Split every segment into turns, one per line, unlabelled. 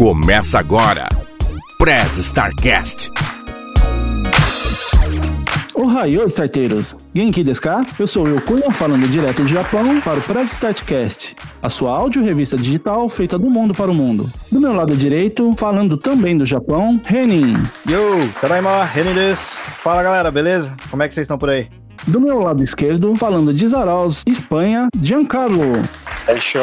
Começa agora. Press Starcast.
Ohayou, starteiros! Genki desu ka? Eu sou o Cunha, falando direto do Japão para o Press Startcast, a sua áudio revista digital feita do mundo para o mundo. Do meu lado direito, falando também do Japão, Renin.
Yo, Tadaima, Renin desu. Fala galera, beleza? Como é que vocês estão por aí?
Do meu lado esquerdo, falando de Zaraus, Espanha, Giancarlo.
Fechou.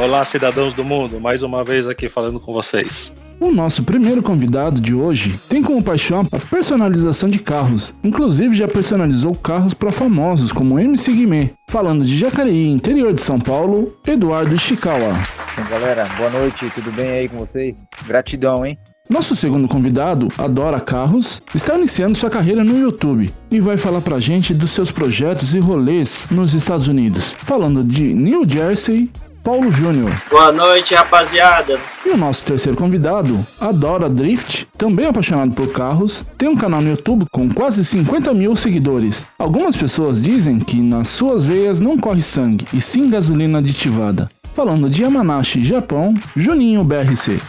Olá, cidadãos do mundo. Mais uma vez aqui falando com vocês.
O nosso primeiro convidado de hoje tem como paixão a personalização de carros. Inclusive já personalizou carros para famosos como MC Guimê. Falando de Jacareí, interior de São Paulo, Eduardo.
Então, galera, boa noite, tudo bem aí com vocês? Gratidão, hein?
Nosso segundo convidado, adora carros, está iniciando sua carreira no YouTube e vai falar pra gente dos seus projetos e rolês nos Estados Unidos. Falando de New Jersey, Paulo Júnior.
Boa noite, rapaziada.
E o nosso terceiro convidado, adora drift, também apaixonado por carros, tem um canal no YouTube com quase 50 mil seguidores. Algumas pessoas dizem que nas suas veias não corre sangue, e sim gasolina aditivada. Falando de Yamanashi, Japão, Juninho BRC.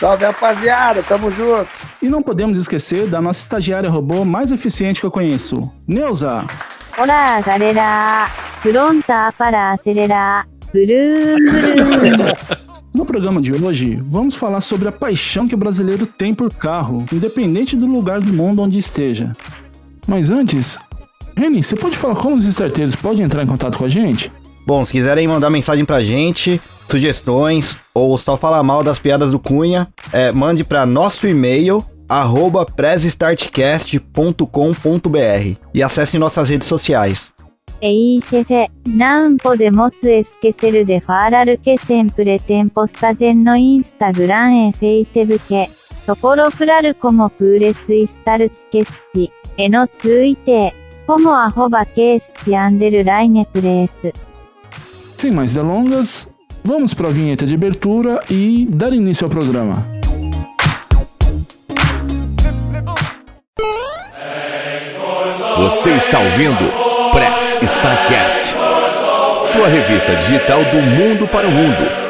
Salve, rapaziada, tamo junto.
E não podemos esquecer da nossa estagiária robô mais eficiente que eu conheço, Neuza.
Olá, galera. Pronta para acelerar. Brum, brum.
No programa de hoje, vamos falar sobre a paixão que o brasileiro tem por carro, independente do lugar do mundo onde esteja. Mas antes, Reni, você pode falar como os starteiros podem entrar em contato com a gente?
Bom, se quiserem mandar mensagem pra gente, sugestões ou só falar mal das piadas do Cunha, é, mande para nosso e-mail arroba pressestartcast.com.br e acesse nossas redes sociais.
えいシェフェ、なんぽでモスエスケセルでファーラルケセンプレテンポスタジェンのインスタグランエフェイセブケ、ところクラルコモプーレスイスタルチケスチ、エノツイテ、コモアホバケースチアンデルライネプレース。
Sem mais delongas, vamos para a vinheta de abertura e dar início ao programa.
Você está ouvindo Press Starcast. Sua revista digital do mundo para o mundo.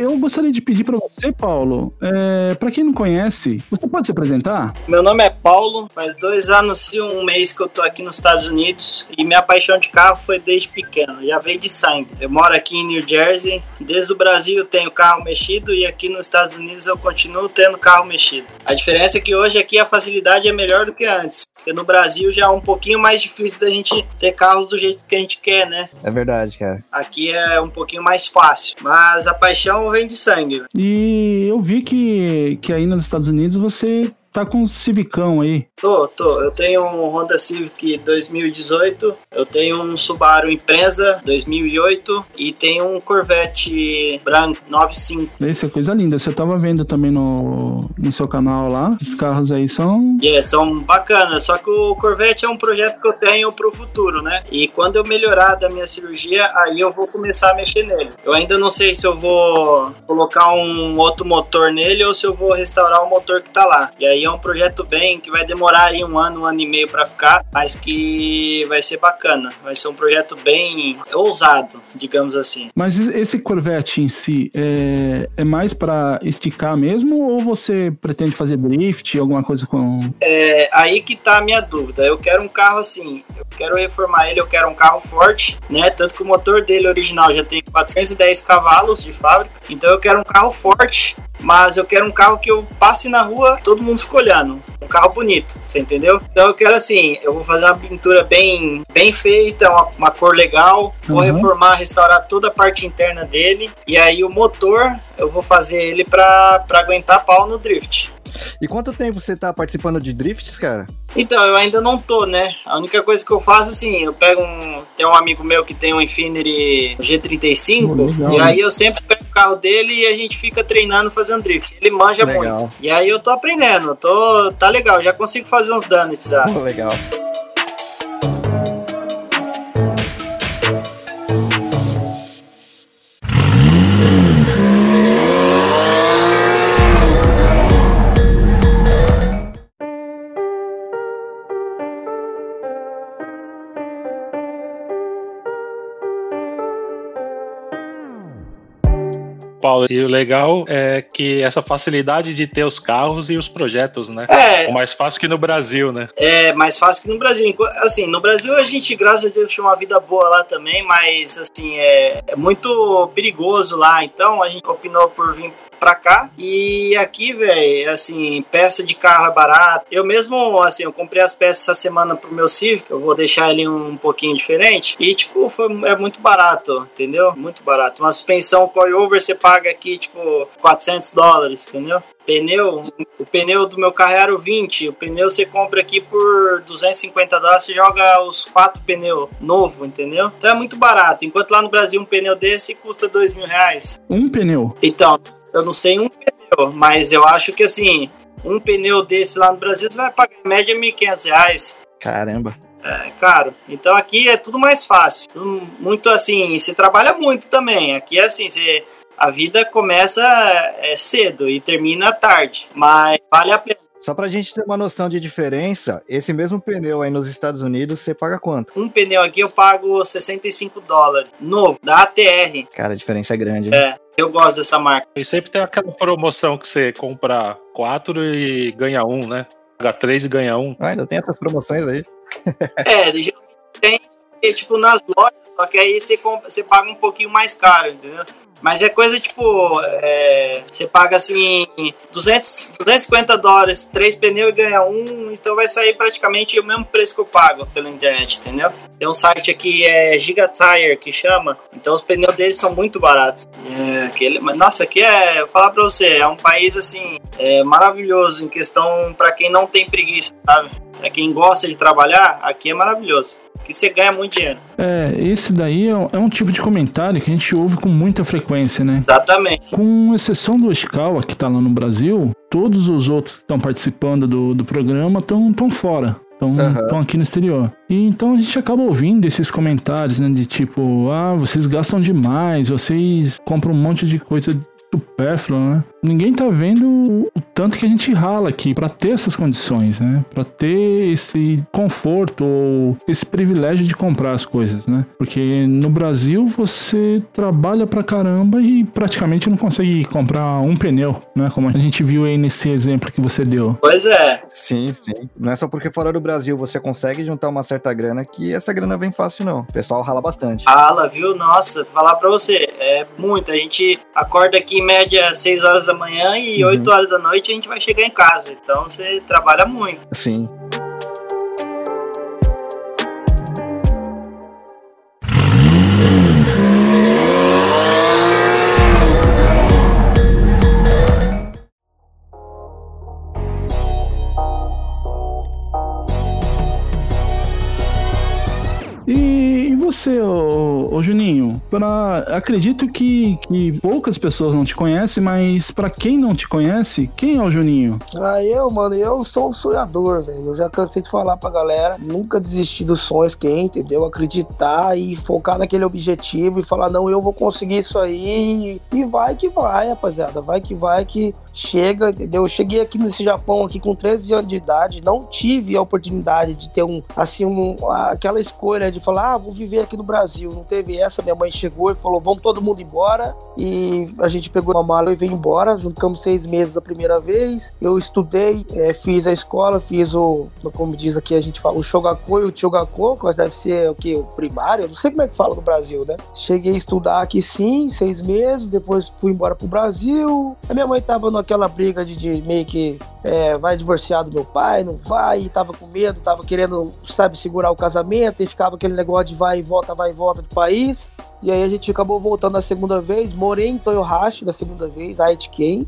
Eu gostaria de pedir para você, Paulo, é, para quem não conhece, você pode se apresentar?
Meu nome é Paulo, faz dois anos e um mês que eu tô aqui nos Estados Unidos e minha paixão de carro foi desde pequeno, já veio de sangue. Eu moro aqui em New Jersey, desde o Brasil eu tenho carro mexido e aqui nos Estados Unidos eu continuo tendo carro mexido. A diferença é que hoje aqui a facilidade é melhor do que antes. Porque no Brasil já é um pouquinho mais difícil da gente ter carros do jeito que a gente quer, né?
É verdade, cara.
Aqui é um pouquinho mais fácil. Mas a paixão vem de sangue.
E eu vi que, que aí nos Estados Unidos você tá com um Civicão aí.
Tô, tô. Eu tenho um Honda Civic 2018, eu tenho um Subaru Impreza 2008 e tenho um Corvette branco 95.
Isso é coisa linda. Você tava vendo também no, no seu canal lá. Os carros aí são.
Yeah, são bacanas, só que o Corvette é um projeto que eu tenho pro futuro, né? E quando eu melhorar da minha cirurgia, aí eu vou começar a mexer nele. Eu ainda não sei se eu vou colocar um outro motor nele ou se eu vou restaurar o motor que tá lá. E aí é um projeto bem que vai demorar aí um ano, um ano e meio para ficar, mas que vai ser bacana. Vai ser um projeto bem ousado, digamos assim.
Mas esse Corvette em si é, é mais para esticar mesmo ou você pretende fazer drift, alguma coisa com.
É aí que tá a minha dúvida. Eu quero um carro assim, eu quero reformar ele, eu quero um carro forte, né? Tanto que o motor dele original já tem 410 cavalos de fábrica, então eu quero um carro forte mas eu quero um carro que eu passe na rua, todo mundo fica olhando. Um carro bonito, você entendeu? Então eu quero assim, eu vou fazer uma pintura bem, bem feita, uma, uma cor legal, vou
Uhum.
reformar, restaurar toda a parte interna dele, e aí o motor eu vou fazer ele pra aguentar pau no drift.
E quanto tempo você tá participando de drifts, cara?
Então, eu ainda não tô, né? A única coisa que eu faço, assim, eu pego um. Tem um amigo meu que tem um Infinity G35,
Pô, legal,
e
né?
aí eu sempre pego o carro dele e a gente fica treinando fazendo drift. Ele manja
Legal.
muito. E aí eu tô aprendendo, tô. Tá legal, já consigo fazer uns donuts já.
Pô, legal.
Paulo, e o legal é que essa facilidade de ter os carros e os projetos, né?
É,
É mais fácil que no Brasil, né?
é mais fácil que no Brasil. Assim, no Brasil a gente, graças a Deus, tinha uma vida boa lá também, mas assim, é, é muito perigoso lá. Então a gente opinou por vir pra cá. E aqui, velho, assim, peça de carro é barato. Eu mesmo, assim, eu comprei as peças essa semana pro meu Civic, eu vou deixar ele um pouquinho diferente. E, tipo, foi, é muito barato, entendeu? Muito barato. Uma suspensão coilover você paga aqui, tipo, 400 dólares, entendeu? Pneu, o pneu do meu carro era o 20. O pneu você compra aqui por 250 dólares, você joga os quatro pneus novo, entendeu? Então é muito barato. Enquanto lá no Brasil um pneu desse custa dois mil reais.
Um pneu.
Então, eu não sei um pneu, mas eu acho que assim, um pneu desse lá no Brasil você vai pagar em média 1.500 reais.
Caramba.
É caro. Então aqui é tudo mais fácil. Tudo muito assim, você trabalha muito também. Aqui é assim, você, a vida começa é, cedo e termina tarde. Mas vale a pena.
Só pra gente ter uma noção de diferença, esse mesmo pneu aí nos Estados Unidos, você paga quanto?
Um pneu aqui eu pago 65 dólares. Novo, da ATR.
Cara, a diferença é grande. né?
É, eu gosto dessa marca.
E sempre tem aquela promoção que você compra quatro e ganha um, né? Paga três e ganha um.
Ah, ainda tem essas promoções aí.
É, geralmente tem tipo nas lojas, só que aí você, compra, você paga um pouquinho mais caro, entendeu? Mas é coisa tipo, é, você paga assim 200, 250 dólares, três pneus e ganha um, então vai sair praticamente o mesmo preço que eu pago pela internet, entendeu? Tem um site aqui, é Gigatire, que chama, então os pneus deles são muito baratos. É, aquele, mas, nossa, aqui é, vou falar pra você, é um país assim, é, maravilhoso em questão pra quem não tem preguiça, sabe? Pra quem gosta de trabalhar, aqui é maravilhoso. Aqui você ganha muito dinheiro.
É, esse daí é um, é um tipo de comentário que a gente ouve com muita frequência, né?
Exatamente.
Com exceção do Ishikawa, que tá lá no Brasil, todos os outros que estão participando do, do programa estão tão fora. Estão
Aham.
aqui no exterior. E então a gente acaba ouvindo esses comentários, né? De tipo, ah, vocês gastam demais, vocês compram um monte de coisa supérflua, né? Ninguém tá vendo o tanto que a gente rala aqui pra ter essas condições, né? Pra ter esse conforto ou esse privilégio de comprar as coisas, né? Porque no Brasil você trabalha pra caramba e praticamente não consegue comprar um pneu, né? Como a gente viu aí nesse exemplo que você deu.
Pois é.
Sim, sim. Não é só porque fora do Brasil você consegue juntar uma certa grana que essa grana vem fácil, não. O pessoal rala bastante.
Fala, viu? Nossa, falar pra você, é muito. A gente acorda aqui em média 6 horas da manhã e
Uhum.
8 horas da noite a gente vai chegar em casa. Então você trabalha muito.
Sim.
E, e você, Juninho? Pra, acredito que, que poucas pessoas não te conhecem, mas pra quem não te conhece, quem é o Juninho?
Ah, eu, mano, eu sou um sonhador, velho. Eu já cansei de falar pra galera, nunca desistir dos sonhos que é, entendeu? Acreditar e focar naquele objetivo e falar, não, eu vou conseguir isso aí. E vai que vai, rapaziada. Vai que vai que chega, entendeu? Eu cheguei aqui nesse Japão aqui com 13 anos de idade, não tive a oportunidade de ter um, assim, um, aquela escolha de falar, ah, vou viver aqui no Brasil. Não teve essa, minha mãe chegou e falou, vamos todo mundo embora. E a gente pegou uma mala e veio embora. Ficamos seis meses a primeira vez. Eu estudei, eh, fiz a escola, fiz o, como diz aqui, a gente fala, o Shogako e o Chogako, que deve ser o que? O primário? Não sei como é que fala no Brasil, né? Cheguei a estudar aqui sim, seis meses, depois fui embora pro Brasil. A minha mãe tava naquela briga de, de meio que é, vai divorciar do meu pai, não vai, e tava com medo, tava querendo, sabe, segurar o casamento, e ficava aquele negócio de vai e volta, vai e volta do país. E aí a gente acabou voltando a segunda vez, morei em Toyohashi da segunda vez, Aitken,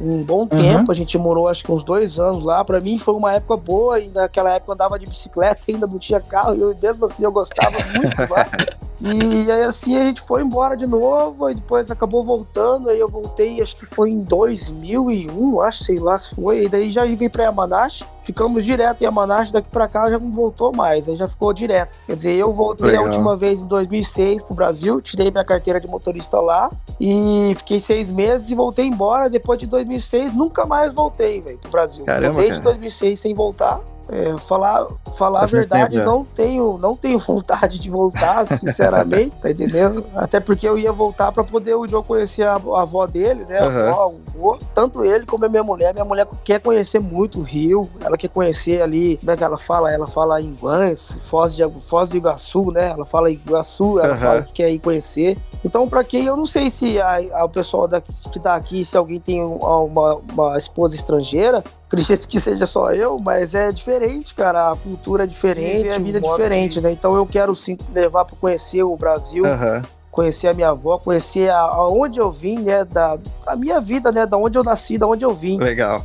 um bom tempo, a gente morou acho que uns dois anos lá. Pra mim foi uma época boa, e naquela época eu andava de bicicleta, ainda não tinha carro, e eu, mesmo assim eu gostava muito lá. E aí assim a gente foi embora de novo, e depois acabou voltando, aí eu voltei, acho que foi em 2001, acho, sei lá se foi, e daí já vim pra Yamanashi, ficamos direto em Yamanashi, daqui pra cá já não voltou mais, aí já ficou direto. Quer dizer, eu voltei
Legal.
a última vez em 2006 pro Brasil, tirei minha carteira de motorista lá, e fiquei seis meses e voltei embora, depois de 2006 nunca mais voltei, velho, pro Brasil.
Caramba,
voltei de
cara.
2006 sem voltar, É, falar falar a
Faz
verdade,
tempo
não tenho, não tenho vontade de voltar, sinceramente, tá entendendo? Até porque eu ia voltar pra poder o Joe conhecer a, a avó dele, né? A
Aham.
avó, o avô, tanto ele como a minha mulher. Minha mulher quer conhecer muito o Rio, ela quer conhecer ali, como é que ela fala? Ela fala em Guans, Foz de, Foz do Iguaçu, né? Ela fala em Iguaçu, ela
Aham.
fala que quer ir conhecer. Então, pra quem eu não sei se a, a- o pessoal daqui, que tá aqui, se alguém tem um- uma, uma esposa estrangeira, acredito que seja só eu, mas é diferente, cara. A cultura é diferente, a vida é diferente, né? Então eu quero sim levar para conhecer o Brasil,
Aham.
conhecer a minha avó, conhecer a, aonde eu vim, né? Da a minha vida, né? Da onde eu nasci, da onde eu vim.
Legal.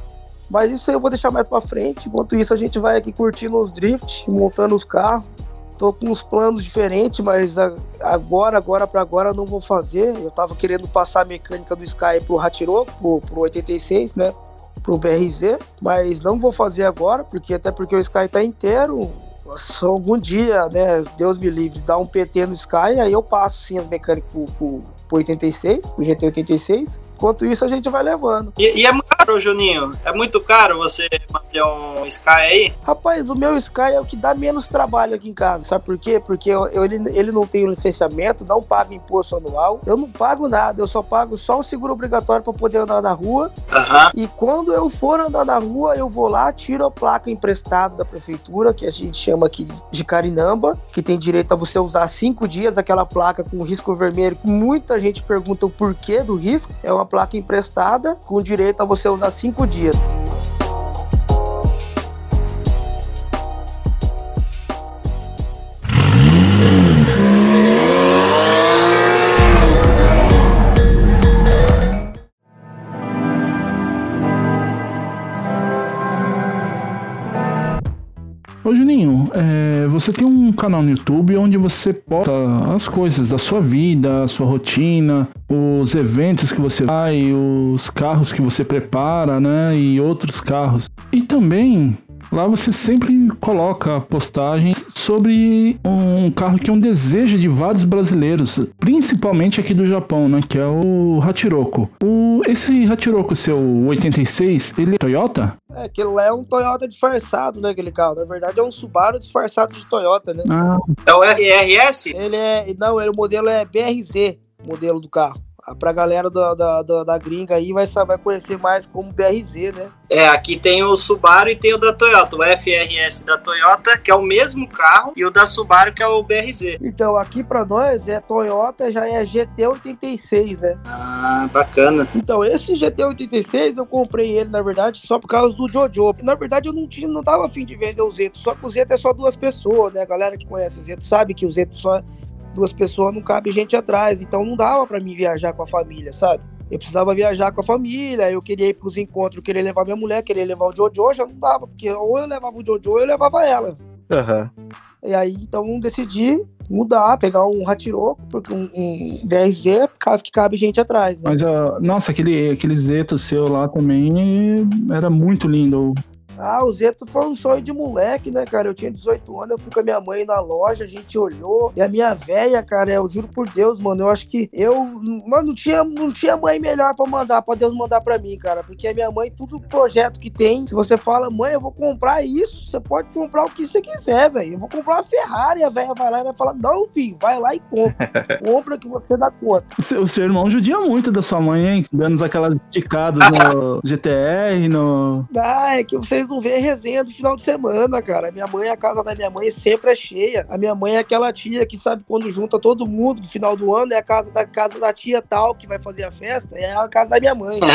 Mas isso aí eu vou deixar mais pra frente. Enquanto isso, a gente vai aqui curtindo os drifts, montando os carros. Tô com uns planos diferentes, mas agora, agora pra agora, não vou fazer. Eu tava querendo passar a mecânica do Sky pro Hatiroco, pro, pro 86, né? Pro BRZ, mas não vou fazer agora, porque até porque o Sky tá inteiro. Só algum dia, né? Deus me livre, dar um PT no Sky, aí eu passo sim as mecânicas pro, pro, pro 86, pro GT 86. Enquanto isso, a gente vai levando.
E, e é muito caro, Juninho? É muito caro você manter um Sky aí?
Rapaz, o meu Sky é o que dá menos trabalho aqui em casa. Sabe por quê? Porque eu, eu- ele, ele não tem licenciamento, não paga imposto anual. Eu não pago nada, eu só pago só o seguro obrigatório para poder andar na rua.
Aham.
E quando eu for andar na rua, eu vou lá, tiro a placa emprestada da prefeitura, que a gente chama aqui de carinamba, que tem direito a você usar cinco dias aquela placa com risco vermelho. Muita gente pergunta o porquê do risco. É uma placa emprestada com direito a você usar cinco dias.
Ô Juninho, é, você tem um canal no YouTube onde você posta as coisas da sua vida, a sua rotina, os eventos que você vai, os carros que você prepara, né? E outros carros. E também lá você sempre coloca postagens sobre um carro que é um desejo de vários brasileiros, principalmente aqui do Japão, né? Que é o Hachiroko. O, esse Hachiroko seu 86, ele é Toyota?
É, aquele lá é um Toyota disfarçado, né? Aquele carro. Na verdade, é um Subaru disfarçado de Toyota, né?
Ah,
É o RRS?
Ele é. Não, ele, o modelo é BRZ, o modelo do carro. Pra galera da, da, da, da gringa aí vai, vai conhecer mais como BRZ, né?
É, aqui tem o Subaru e tem o da Toyota. O FRS da Toyota, que é o mesmo carro, e o da Subaru, que é o BRZ.
Então, aqui pra nós é Toyota, já é GT86, né?
Ah, bacana.
Então, esse GT86 eu comprei ele, na verdade, só por causa do Jojo. Na verdade, eu não tinha, não tava afim de vender o Zeto, só que o Zeto é só duas pessoas, né? A galera que conhece o Zeto sabe que o Zeto só duas pessoas não cabe gente atrás, então não dava pra mim viajar com a família, sabe? Eu precisava viajar com a família, eu queria ir pros encontros, eu queria levar minha mulher, queria levar o Jojo, já não dava, porque ou eu levava o Jojo ou eu levava ela.
Aham.
E aí, então, decidi mudar, pegar um Hatiroco, porque um, um 10Z, caso que cabe gente atrás, né?
Mas, ah, nossa, aquele, aquele Zeto seu lá também era muito lindo.
Ah, o Zeto foi um sonho de moleque, né, cara? Eu tinha 18 anos, eu fui com a minha mãe na loja, a gente olhou. E a minha velha, cara, eu juro por Deus, mano, eu acho que eu. Mano, não tinha, não tinha mãe melhor pra mandar, pra Deus mandar pra mim, cara. Porque a minha mãe, tudo projeto que tem, se você fala, mãe, eu vou comprar isso, você pode comprar o que você quiser, velho. Eu vou comprar uma Ferrari, a velha vai lá e vai falar, não, filho, vai lá e compra. compra que você dá conta.
O seu, o seu irmão judia muito da sua mãe, hein? Dando aquelas esticadas no GTR, no.
Ah, é que vocês não vêem resenha do final de semana, cara. Minha mãe, a casa da minha mãe sempre é cheia. A minha mãe é aquela tia que sabe quando junta todo mundo no final do ano, é a casa da casa da tia tal que vai fazer a festa, é a casa da minha mãe.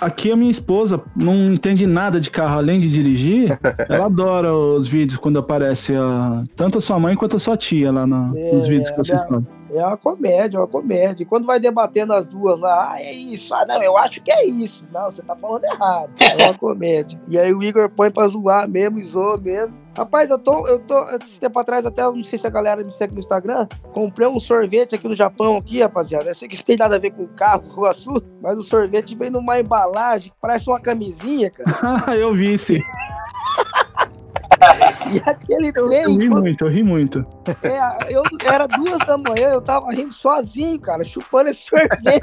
Aqui a minha esposa não entende nada de carro além de dirigir. Ela adora os vídeos quando aparece a, tanto a sua mãe quanto a sua tia lá na-
É,
nos vídeos que vocês
minha-
fazem.
É uma comédia, é uma comédia. E quando vai debatendo as duas lá, ah, é isso, ah, não, eu acho que é isso. Não, você tá falando errado. É uma comédia. E aí o Igor põe pra zoar mesmo, zoa mesmo. Rapaz, eu tô, eu tô, esse tempo atrás, até não sei se a galera me segue no Instagram, comprei um sorvete aqui no Japão, aqui, rapaziada. Eu sei que não tem nada a ver com carro, com açúcar, mas o sorvete vem numa embalagem que parece uma camisinha, cara.
Ah, eu vi sim.
E aquele
Eu,
trem,
eu ri
quando-
muito, eu ri muito.
é, eu, era duas da manhã, eu tava rindo sozinho, cara, chupando esse sorvete.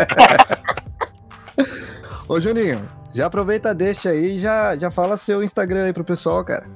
Ô, Juninho, já aproveita, deixa aí e já, já fala seu Instagram aí pro pessoal, cara.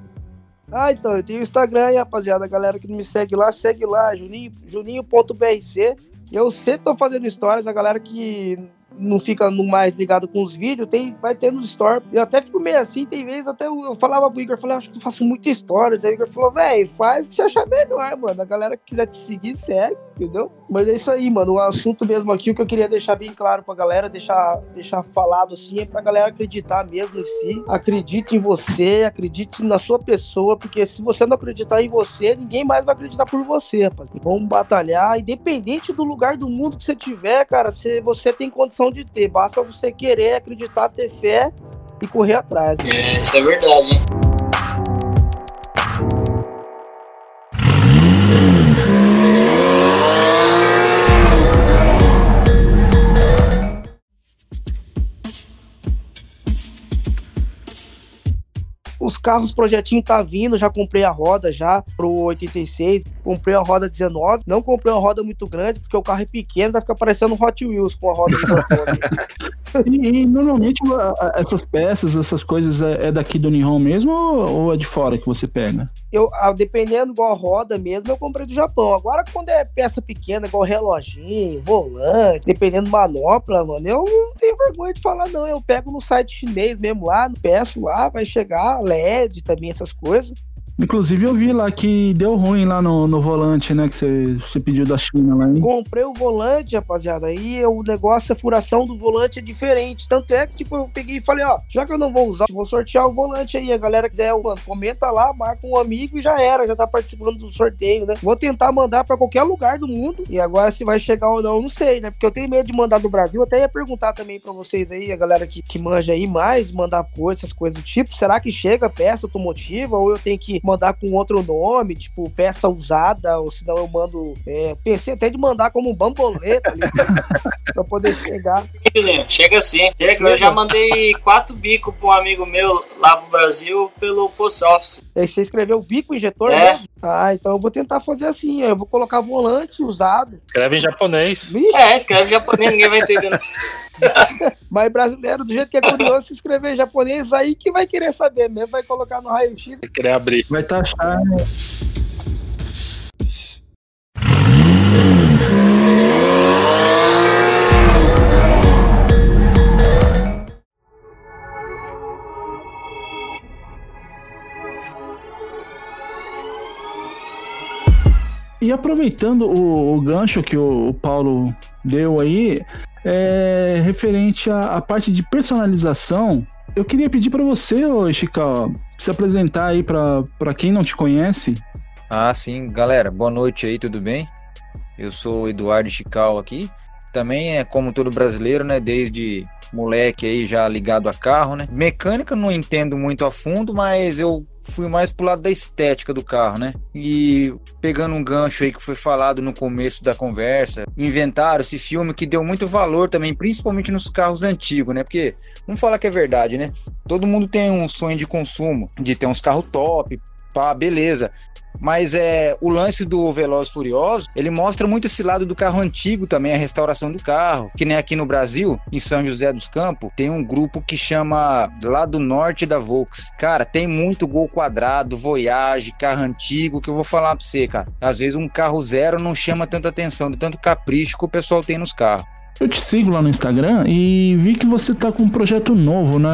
Ah, então, eu tenho o Instagram aí, rapaziada. A galera que não me segue lá, segue lá, juninho, juninho.brc. Eu sempre tô fazendo stories, a galera que não fica mais ligado com os vídeos, tem, vai ter nos stories. Eu até fico meio assim, tem vezes até eu, eu falava pro Igor, eu falei, acho que eu faço muita história. Aí o Igor falou, velho, faz você achar melhor, mano. A galera que quiser te seguir, segue, entendeu? Mas é isso aí, mano. O assunto mesmo aqui, o que eu queria deixar bem claro pra galera, deixar, deixar falado assim, é pra galera acreditar mesmo em si. Acredite em você, acredite na sua pessoa, porque se você não acreditar em você, ninguém mais vai acreditar por você, rapaz. Vamos batalhar, independente do lugar do mundo que você tiver, cara, se você tem condição de ter. Basta você querer, acreditar, ter fé e correr atrás.
É, isso é verdade, hein?
Carros projetinho tá vindo, já comprei a roda já pro 86, comprei a roda 19, não comprei uma roda muito grande porque o carro é pequeno, vai ficar parecendo um Hot Wheels com a roda
e, e, normalmente essas peças, essas coisas é, é daqui do Nihon mesmo ou, é de fora que você pega?
Eu, dependendo igual roda mesmo, eu comprei do Japão. Agora quando é peça pequena, igual reloginho, volante, dependendo manopla, mano, eu não tenho vergonha de falar não, eu pego no site chinês mesmo lá, peço lá, vai chegar, LED também, essas coisas.
Inclusive eu vi lá que deu ruim lá no, no volante, né? Que você, pediu da China lá, hein?
Comprei o volante, rapaziada. Aí o negócio, a furação do volante é diferente. Tanto é que, tipo, eu peguei e falei, ó, já que eu não vou usar, vou sortear o volante aí. A galera quiser, mano, comenta lá, marca um amigo e já era, já tá participando do sorteio, né? Vou tentar mandar pra qualquer lugar do mundo. E agora se vai chegar ou não, não sei, né? Porque eu tenho medo de mandar do Brasil. Até ia perguntar também pra vocês aí, a galera que, que manja aí mais, mandar coisas, essas coisas do tipo. Será que chega peça automotiva ou eu tenho que mandar com outro nome, tipo peça usada, ou senão eu mando. É, pensei até de mandar como um bamboleta ali, pra poder chegar.
Chega sim. Chega, eu já mandei quatro bicos pra um amigo meu lá pro Brasil pelo post office.
Aí você escreveu bico injetor?
É. Né?
Ah, então eu vou tentar fazer assim. Eu vou colocar volante usado.
Escreve em japonês.
Vixe. É, escreve em japonês, ninguém vai entender.
Mas brasileiro, do jeito que é curioso, se escrever japonês, aí que vai querer saber mesmo, vai colocar no raio-x.
Vai querer abrir.
Vai taxar, né? E aproveitando o, o gancho que o, o, Paulo deu aí, é, referente à, parte de personalização, eu queria pedir para você, ô se apresentar aí para quem não te conhece.
Ah, sim, galera, boa noite aí, tudo bem? Eu sou o Eduardo Chical aqui. Também é como todo brasileiro, né? Desde moleque aí já ligado a carro, né? Mecânica não entendo muito a fundo, mas eu fui mais pro lado da estética do carro, né? E pegando um gancho aí que foi falado no começo da conversa, inventaram esse filme que deu muito valor também, principalmente nos carros antigos, né? Porque vamos falar que é verdade, né? Todo mundo tem um sonho de consumo, de ter uns carros top, pá, beleza. Mas é o lance do Veloz Furioso, ele mostra muito esse lado do carro antigo também, a restauração do carro. Que nem aqui no Brasil, em São José dos Campos, tem um grupo que chama lá do norte da Volks. Cara, tem muito gol quadrado, Voyage, carro antigo, que eu vou falar pra você, cara. Às vezes um carro zero não chama tanta atenção, de tanto capricho que o pessoal tem nos carros.
Eu te sigo lá no Instagram e vi que você tá com um projeto novo, né?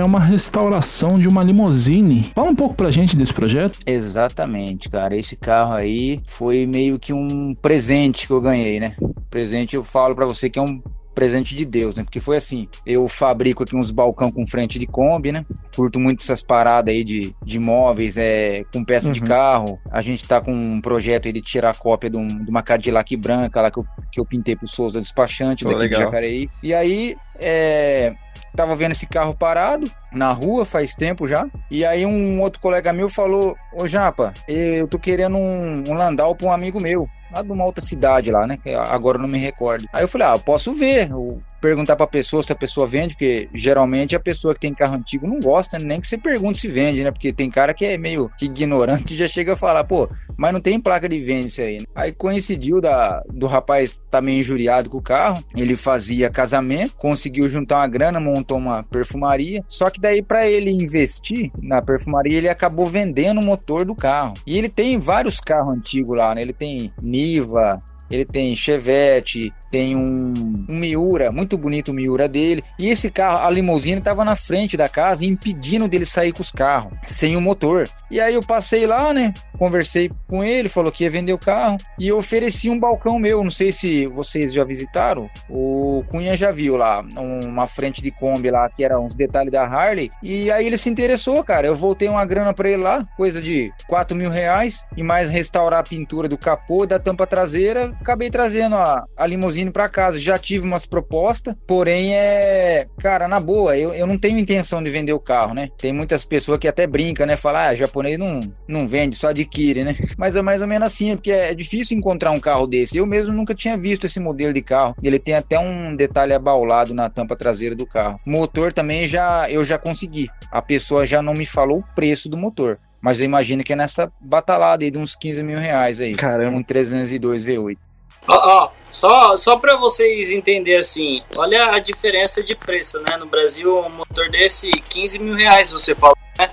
É uma restauração de uma limousine. Fala um pouco pra gente desse projeto.
Exatamente, cara. Esse carro aí foi meio que um presente que eu ganhei, né? Presente, eu falo para você que é um presente de Deus, né? Porque foi assim, eu fabrico aqui uns balcão com frente de Kombi, né? Curto muito essas paradas aí de, de móveis, é, com peça uhum. de carro. A gente tá com um projeto aí de tirar cópia de, um, de uma Cadillac branca lá que eu, que eu pintei pro Souza Despachante, daqui legal. de Jacareí. E aí, é, tava vendo esse carro parado na rua faz tempo já. E aí um outro colega meu falou: Ô Japa, eu tô querendo um, um Landau pra um amigo meu. Lá de uma outra cidade lá, né? Que agora eu não me recordo. Aí eu falei, ah, eu posso ver. Eu perguntar pra pessoa se a pessoa vende, porque geralmente a pessoa que tem carro antigo não gosta, nem que você pergunte se vende, né? Porque tem cara que é meio ignorante e já chega a falar, pô, mas não tem placa de venda isso aí. Né? Aí coincidiu da, do rapaz tá meio injuriado com o carro, ele fazia casamento, conseguiu juntar uma grana, montou uma perfumaria, só que daí para ele investir na perfumaria, ele acabou vendendo o motor do carro. E ele tem vários carros antigos lá, né? Ele tem Niva, ele tem Chevette, tem um, um Miura, muito bonito o Miura dele. E esse carro, a limusine, estava na frente da casa, impedindo dele sair com os carros, sem o motor. E aí eu passei lá, né? Conversei com ele, falou que ia vender o carro. E eu ofereci um balcão meu. Não sei se vocês já visitaram. O Cunha já viu lá, uma frente de Kombi lá, que era uns detalhes da Harley. E aí ele se interessou, cara. Eu voltei uma grana para ele lá, coisa de 4 mil reais. E mais restaurar a pintura do capô e da tampa traseira. Acabei trazendo a, a limusine vindo para casa. Já tive umas propostas, porém é. Cara, na boa, eu, eu não tenho intenção de vender o carro, né? Tem muitas pessoas que até brincam, né? Falar, ah, japonês não, não vende, só adquire, né? Mas é mais ou menos assim, porque é difícil encontrar um carro desse. Eu mesmo nunca tinha visto esse modelo de carro. Ele tem até um detalhe abaulado na tampa traseira do carro. Motor também já eu já consegui. A pessoa já não me falou o preço do motor. Mas eu imagino que é nessa batalhada aí de uns 15 mil reais aí.
Caramba.
Um 302 V8.
Ó, ó, só, só para vocês entenderem assim, olha a diferença de preço, né? No Brasil, um motor desse, 15 mil reais, você fala, né?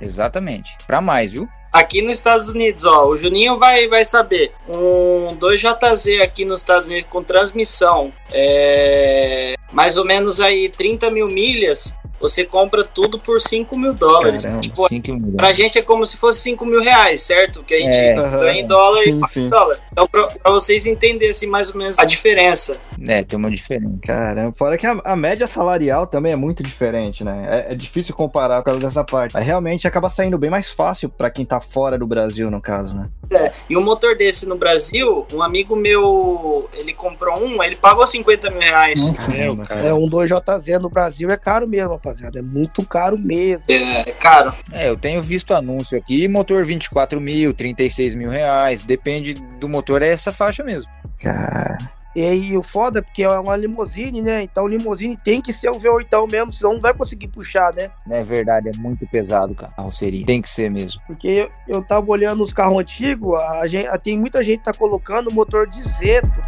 Exatamente. Para mais, viu?
Aqui nos Estados Unidos, ó, o Juninho vai, vai saber. Um 2JZ aqui nos Estados Unidos com transmissão, é mais ou menos aí 30 mil milhas, você compra tudo por 5 mil dólares.
Caramba,
tipo,
5 mil.
pra gente é como se fosse 5 mil reais, certo? Que a gente
É.
ganha em dólar
Sim,
e paga em dólar. Então, pra, pra vocês entenderem assim, mais ou menos a diferença.
É, tem uma diferença.
Caramba, fora que a, a média salarial também é muito diferente, né? É, é difícil comparar por causa dessa parte. Mas realmente acaba saindo bem mais fácil pra quem tá fora do Brasil, no caso, né?
É, e um motor desse no Brasil, um amigo meu, ele comprou um, ele pagou 50 mil reais.
Meu,
Caramba.
cara.
É, um 2JZ no Brasil é caro mesmo, rapaziada. É muito caro mesmo.
É, caro.
É, eu tenho visto anúncio aqui, motor 24 mil, 36 mil reais, depende do motor, é essa faixa mesmo.
Cara,
E o foda é porque é uma limusine, né? Então limusine tem que ser um V8 mesmo, senão não vai conseguir puxar, né?
É verdade, é muito pesado o carro, seria. Tem que ser mesmo.
Porque eu, eu tava olhando os carros antigos, a gente, tem muita gente que tá colocando motor de Zeto.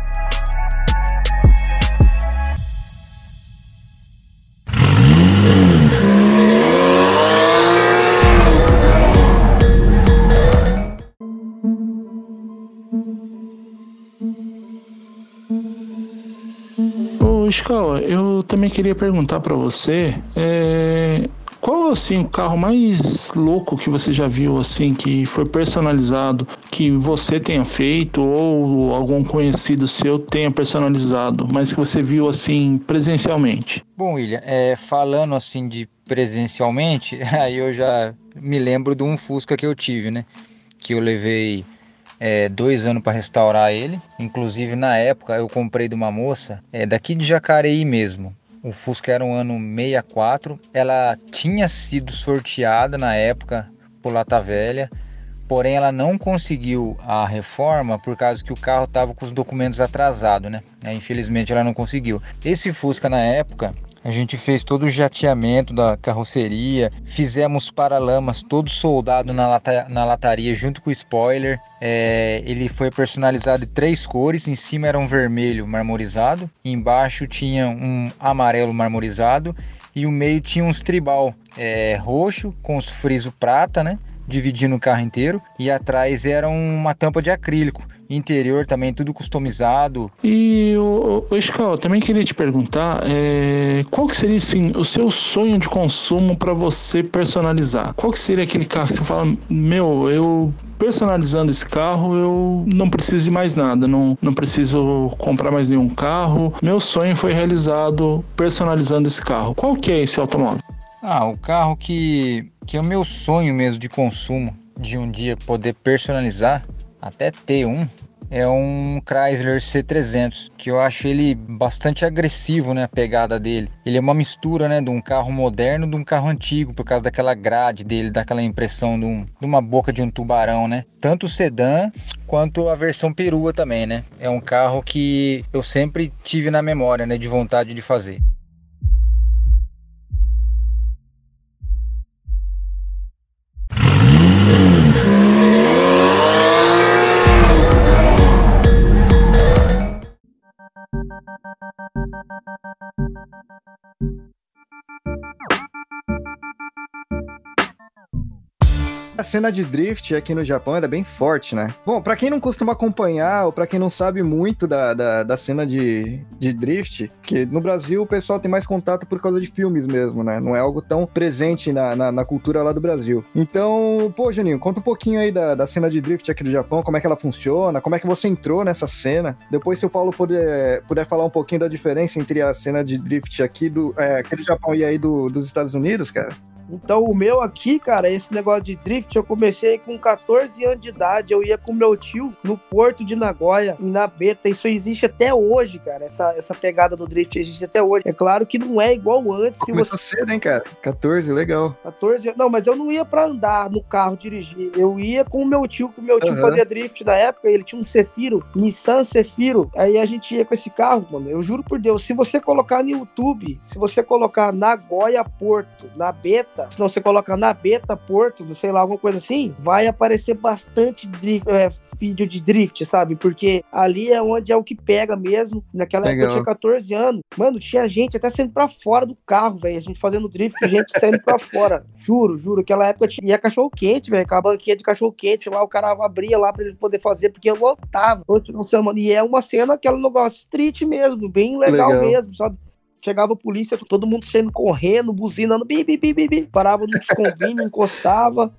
Ô, eu também queria perguntar pra você, é, qual assim o carro mais louco que você já viu assim que foi personalizado, que você tenha feito ou algum conhecido seu tenha personalizado, mas que você viu assim presencialmente?
Bom, William, é, falando assim de presencialmente, aí eu já me lembro de um Fusca que eu tive, né? Que eu levei é, dois anos para restaurar ele. Inclusive, na época, eu comprei de uma moça é, daqui de Jacareí mesmo. O Fusca era um ano 64. Ela tinha sido sorteada na época por Lata Velha. Porém, ela não conseguiu a reforma por causa que o carro estava com os documentos atrasados, né? Aí, infelizmente, ela não conseguiu. Esse Fusca, na época, a gente fez todo o jateamento da carroceria, fizemos paralamas todo soldado na, lata, na lataria junto com o spoiler. É, ele foi personalizado de três cores, em cima era um vermelho marmorizado, embaixo tinha um amarelo marmorizado e o meio tinha uns tribal é, roxo com os friso prata, né? Dividindo o carro inteiro e atrás era uma tampa de acrílico. Interior também tudo customizado,
E o, o Scal, eu também queria te perguntar, é, qual que seria assim, o seu sonho de consumo para você personalizar? Qual que seria aquele carro que você fala, meu, eu personalizando esse carro, eu não preciso de mais nada, não, não preciso comprar mais nenhum carro. Meu sonho foi realizado personalizando esse carro. Qual que é esse automóvel?
Ah, o carro que, que é o meu sonho mesmo de consumo, de um dia poder personalizar, até ter um, é um Chrysler C300, que eu acho ele bastante agressivo, né, a pegada dele. Ele é uma mistura, né, de um carro moderno de um carro antigo, por causa daquela grade dele, daquela impressão de, um, de uma boca de um tubarão, né? Tanto o sedã quanto a versão perua também, né? É um carro que eu sempre tive na memória, né, de vontade de fazer. Thank you.
A cena de drift aqui no Japão era bem forte, né? Bom, pra quem não costuma acompanhar, ou pra quem não sabe muito da, da, da cena de, de drift, que no Brasil o pessoal tem mais contato por causa de filmes mesmo, né? Não é algo tão presente na, na, na cultura lá do Brasil. Então, pô, Juninho, conta um pouquinho aí da, da cena de drift aqui do Japão, como é que ela funciona, como é que você entrou nessa cena. Depois, se o Paulo puder, puder falar um pouquinho da diferença entre a cena de drift aqui do, é, aqui do Japão e aí do, dos Estados Unidos, cara.
Então, o meu aqui, cara, esse negócio de drift, eu comecei com 14 anos de idade. Eu ia com meu tio no porto de Nagoya, em Nabeta. Isso existe até hoje, cara. Essa, essa pegada do drift existe até hoje. É claro que não é igual antes.
Começou
você...
cedo, hein, cara? 14, legal.
14 Não, mas eu não ia pra andar no carro dirigir. Eu ia com o meu tio, que o meu tio
Aham.
fazia drift da época. Ele tinha um Cefiro, Nissan Cefiro. Aí a gente ia com esse carro, mano. Eu juro por Deus, se você colocar no YouTube, se você colocar Nagoya Porto, na beta, se não você colocar na beta Porto, sei lá, alguma coisa assim, vai aparecer bastante drift, é, vídeo de drift, sabe? Porque ali é onde é o que pega mesmo. Naquela época eu
Legal.
tinha 14 anos. Mano, tinha gente até saindo pra fora do carro, velho. A gente fazendo drift, gente saindo pra fora. Juro, juro. Aquela época tinha cachorro quente, velho. Com a banquinha de cachorro quente lá, o cara abria lá pra ele poder fazer, porque eu lotava. E é uma cena, aquele negócio street mesmo, bem legal,
Legal.
mesmo, sabe? Chegava a polícia, todo mundo saindo correndo, buzinando, bi, bi, bi, bi, bi. parava nos convênios, encostava.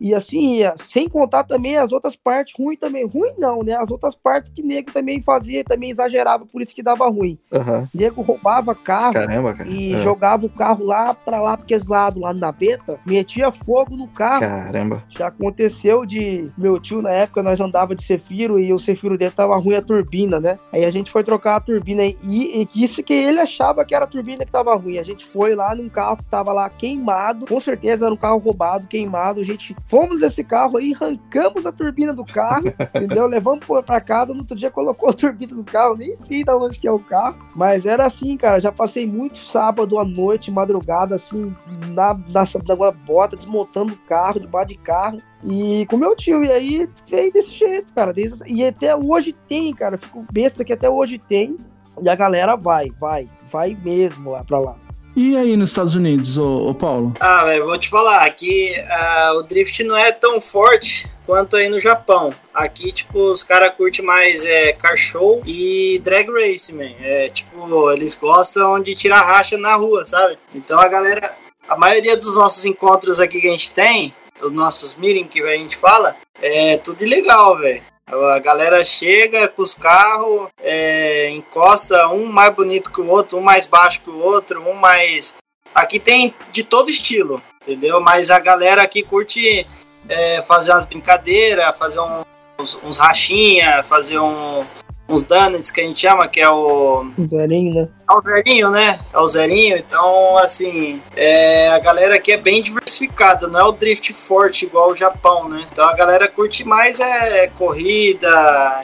E assim ia. Sem contar também as outras partes ruins também. Ruim não, né? As outras partes que nego também fazia, também exagerava, por isso que dava ruim.
Aham.
Nego roubava carro
Caramba, cara.
e
É.
jogava o carro lá pra lá, porque lado lá na beta, metia fogo no carro.
Caramba.
Já aconteceu de meu tio, na época, nós andava de Cefiro e o Cefiro dele tava ruim a turbina, né? Aí a gente foi trocar a turbina e, e isso que ele achava que era a turbina que tava ruim. A gente foi lá num carro que tava lá queimado, com certeza era um carro roubado, queimado. A gente fomos nesse carro aí, arrancamos a turbina do carro, entendeu? Levamos pra- pra casa, no outro dia colocou a turbina do carro, nem sei da onde que é o carro. Mas era assim, cara, já passei muito sábado à noite, madrugada, assim, na, na, na bota, desmontando o carro, debaixo de carro. E com meu tio, e aí veio desse jeito, cara. desde- e até hoje tem, cara. Fico besta que até hoje tem. E a galera vai, vai, vai mesmo lá pra lá.
E aí nos Estados Unidos, ô, ô Paulo?
Ah, velho, vou te falar, aqui ah, o drift não é tão forte quanto aí no Japão. Aqui, tipo, os caras curtem mais é, car show e drag race, man. É, tipo, eles gostam de tirar racha na rua, sabe? Então a galera, a maioria dos nossos encontros aqui que a gente tem, os nossos meeting que a gente fala, é tudo ilegal, velho. A galera chega com os carros, é, encosta um mais bonito que o outro, um mais baixo que o outro, um mais. Aqui tem de todo estilo, entendeu? Mas a galera aqui curte é, fazer umas brincadeiras, fazer uns, uns rachinha, fazer um- uns donuts que a gente chama, que é o.
Velhinho, né?
É o zerinho, né? É o zerinho. Então, assim, é, a galera aqui é bem diversificada, não é o drift forte igual o Japão, né? Então a galera curte mais é corrida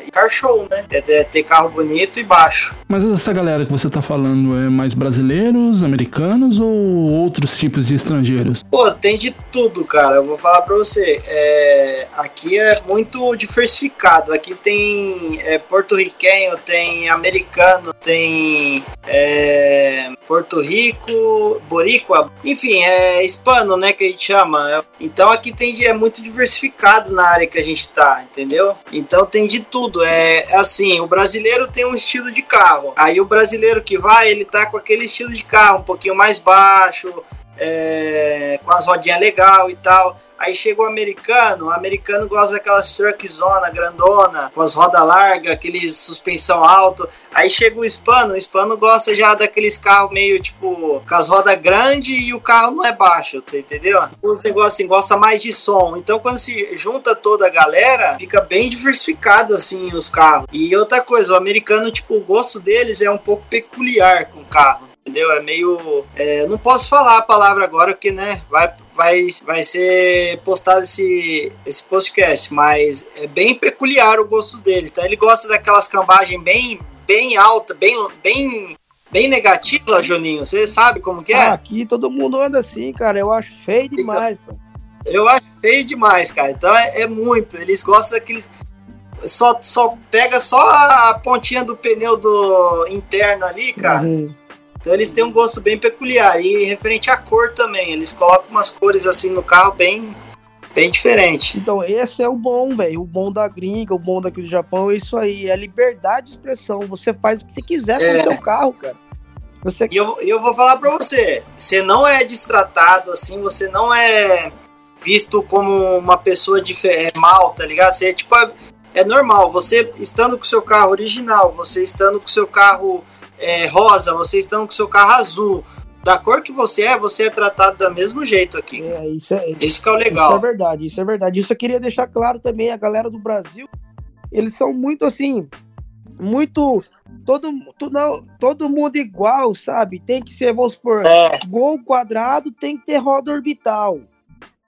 e car show, né? É ter- carro bonito e baixo.
Mas essa galera que você tá falando é mais brasileiros, americanos ou outros tipos de estrangeiros?
Pô, tem de tudo, cara. Eu vou falar pra você. É, aqui é muito diversificado. Aqui tem é, porto-riquenho, tem americano, tem é, Porto Rico, Boricua, enfim, é hispano, né, que a gente chama. Então aqui tem é muito diversificado na área que a gente tá, entendeu? Então tem de tudo. É assim, o brasileiro tem um estilo de carro. Aí o brasileiro que vai, ele tá com aquele estilo de carro, um pouquinho mais baixo, é, com as rodinhas legal e tal. Aí chega o americano, o americano gosta daquelas truckzona grandona, com as rodas largas, aqueles suspensão alto. Aí chega o hispano, o hispano gosta já daqueles carros meio tipo, com as rodas grandes e o carro não é baixo, você entendeu? Os negócios assim, gosta mais de som. Então quando se junta toda a galera, fica bem diversificado assim os carros. E outra coisa, o americano, tipo, o gosto deles é um pouco peculiar com o carro entendeu? É meio. É, não posso falar a palavra agora, porque, né, vai, vai, vai ser postado esse, esse podcast, mas é bem peculiar o gosto dele, tá? Ele gosta daquelas cambagens bem, bem alta, bem, bem, bem negativa, Juninho. Você sabe como que é?
Ah, aqui todo mundo anda assim, cara. Eu acho feio demais. Então,
eu acho feio demais, cara. Então é, é muito. Eles gostam daqueles só, só pega só a pontinha do pneu do interno ali, cara. Uhum. Então eles têm um gosto bem peculiar. E referente à cor também, eles colocam umas cores assim no carro bem, bem diferente.
Então esse é o bom, velho. O bom da gringa, o bom daqui do Japão é isso aí. É liberdade de expressão. Você faz o que você quiser com o é. seu carro, cara.
Você... E eu, eu vou falar pra você. Você não é destratado assim, você não é visto como uma pessoa de é, mal, tá ligado? Você é tipo... É, é normal, você estando com o seu carro original, você estando com o seu carro é, rosa, você estando com seu carro azul, da cor que você é, você é tratado do mesmo jeito aqui.
É, isso, é,
isso que é o legal.
Isso é verdade, isso é verdade. Isso eu queria deixar claro também, a galera do Brasil, eles são muito assim, muito todo, todo, todo mundo igual, sabe? Tem que ser, vamos supor, é. gol quadrado tem que ter roda orbital.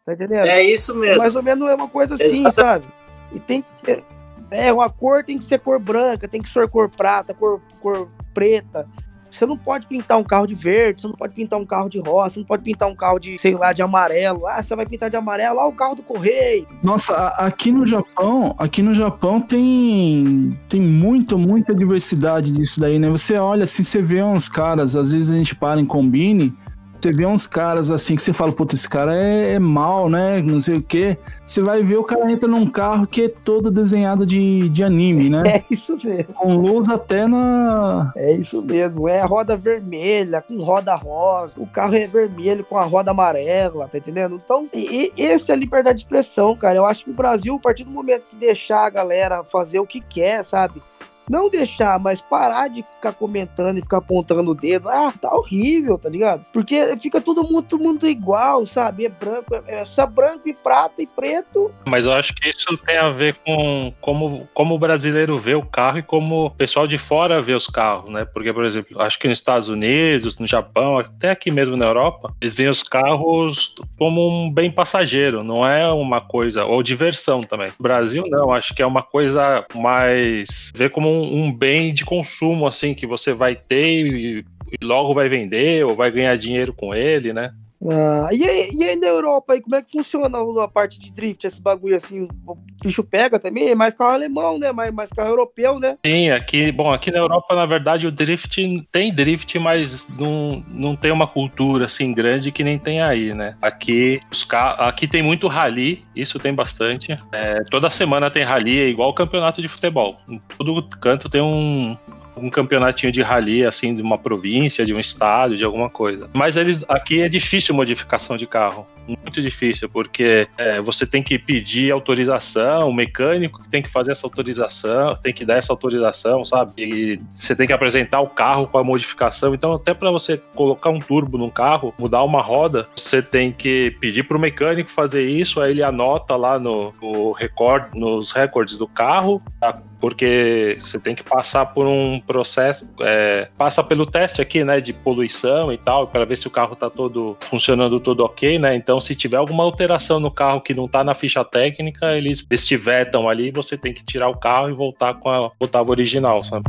Tá entendendo?
É isso mesmo.
Mais ou menos é uma coisa assim, Exatamente. sabe? E tem que ser. É, uma cor tem que ser cor branca, tem que ser cor prata, cor, cor preta. Você não pode pintar um carro de verde, você não pode pintar um carro de rosa, você não pode pintar um carro de, sei lá, de amarelo. Ah, você vai pintar de amarelo, ah, o carro do correio.
Nossa, aqui no Japão, aqui no Japão tem tem muita, muita diversidade disso daí, né? Você olha assim, você vê uns caras, às vezes a gente para em combine, você vê uns caras assim que você fala, puta, esse cara é, é mal, né? Não sei o quê. Você vai ver o cara entra num carro que é todo desenhado de, de anime, né?
É isso mesmo.
Com luz até na.
É isso mesmo. É roda vermelha, com roda rosa. O carro é vermelho com a roda amarela, tá entendendo? Então, e, esse é a liberdade de expressão, cara. Eu acho que o Brasil, a partir do momento que deixar a galera fazer o que quer, sabe? Não deixar, mas parar de ficar comentando e ficar apontando o dedo. Ah, tá horrível, tá ligado? Porque fica todo mundo, todo mundo igual, sabe? É branco, é, é só branco e prata e preto.
Mas eu acho que isso tem a ver com como, como o brasileiro vê o carro e como o pessoal de fora vê os carros, né? Porque, por exemplo, acho que nos Estados Unidos, no Japão, até aqui mesmo na Europa, eles veem os carros como um bem passageiro, não é uma coisa, ou diversão também. No Brasil, não, acho que é uma coisa mais. ver como um, um, bem de consumo, assim, que você vai ter e, e, logo vai vender ou vai ganhar dinheiro com ele, né?
Ah, e, aí, e aí na Europa, aí, como é que funciona a parte de drift, esse bagulho assim? O bicho pega também? É mais carro alemão, né? Mais, mais carro europeu, né?
Sim, aqui, bom, aqui na Europa, na verdade, o drift tem drift, mas não, não tem uma cultura assim grande que nem tem aí, né? Aqui, os aqui tem muito rally, isso tem bastante. É, toda semana tem rally, é igual o campeonato de futebol. Em todo canto tem um, um campeonatinho de rally, assim, de uma província, de um estado, de alguma coisa. Mas eles aqui é difícil modificação de carro. Muito difícil, porque é, você tem que pedir autorização, o mecânico tem que fazer essa autorização, tem que dar essa autorização, sabe? E você tem que apresentar o carro com a modificação. Então, até para você colocar um turbo num carro, mudar uma roda, você tem que pedir para o mecânico fazer isso, aí ele anota lá no, no record, nos recordes do carro, tá? Porque você tem que passar por um processo, é, passa pelo teste aqui, né, de poluição e tal, para ver se o carro está todo funcionando tudo ok, né? Então, se tiver alguma alteração no carro que não está na ficha técnica, eles, eles te vetam ali, você tem que tirar o carro e voltar com a Otava original, sabe?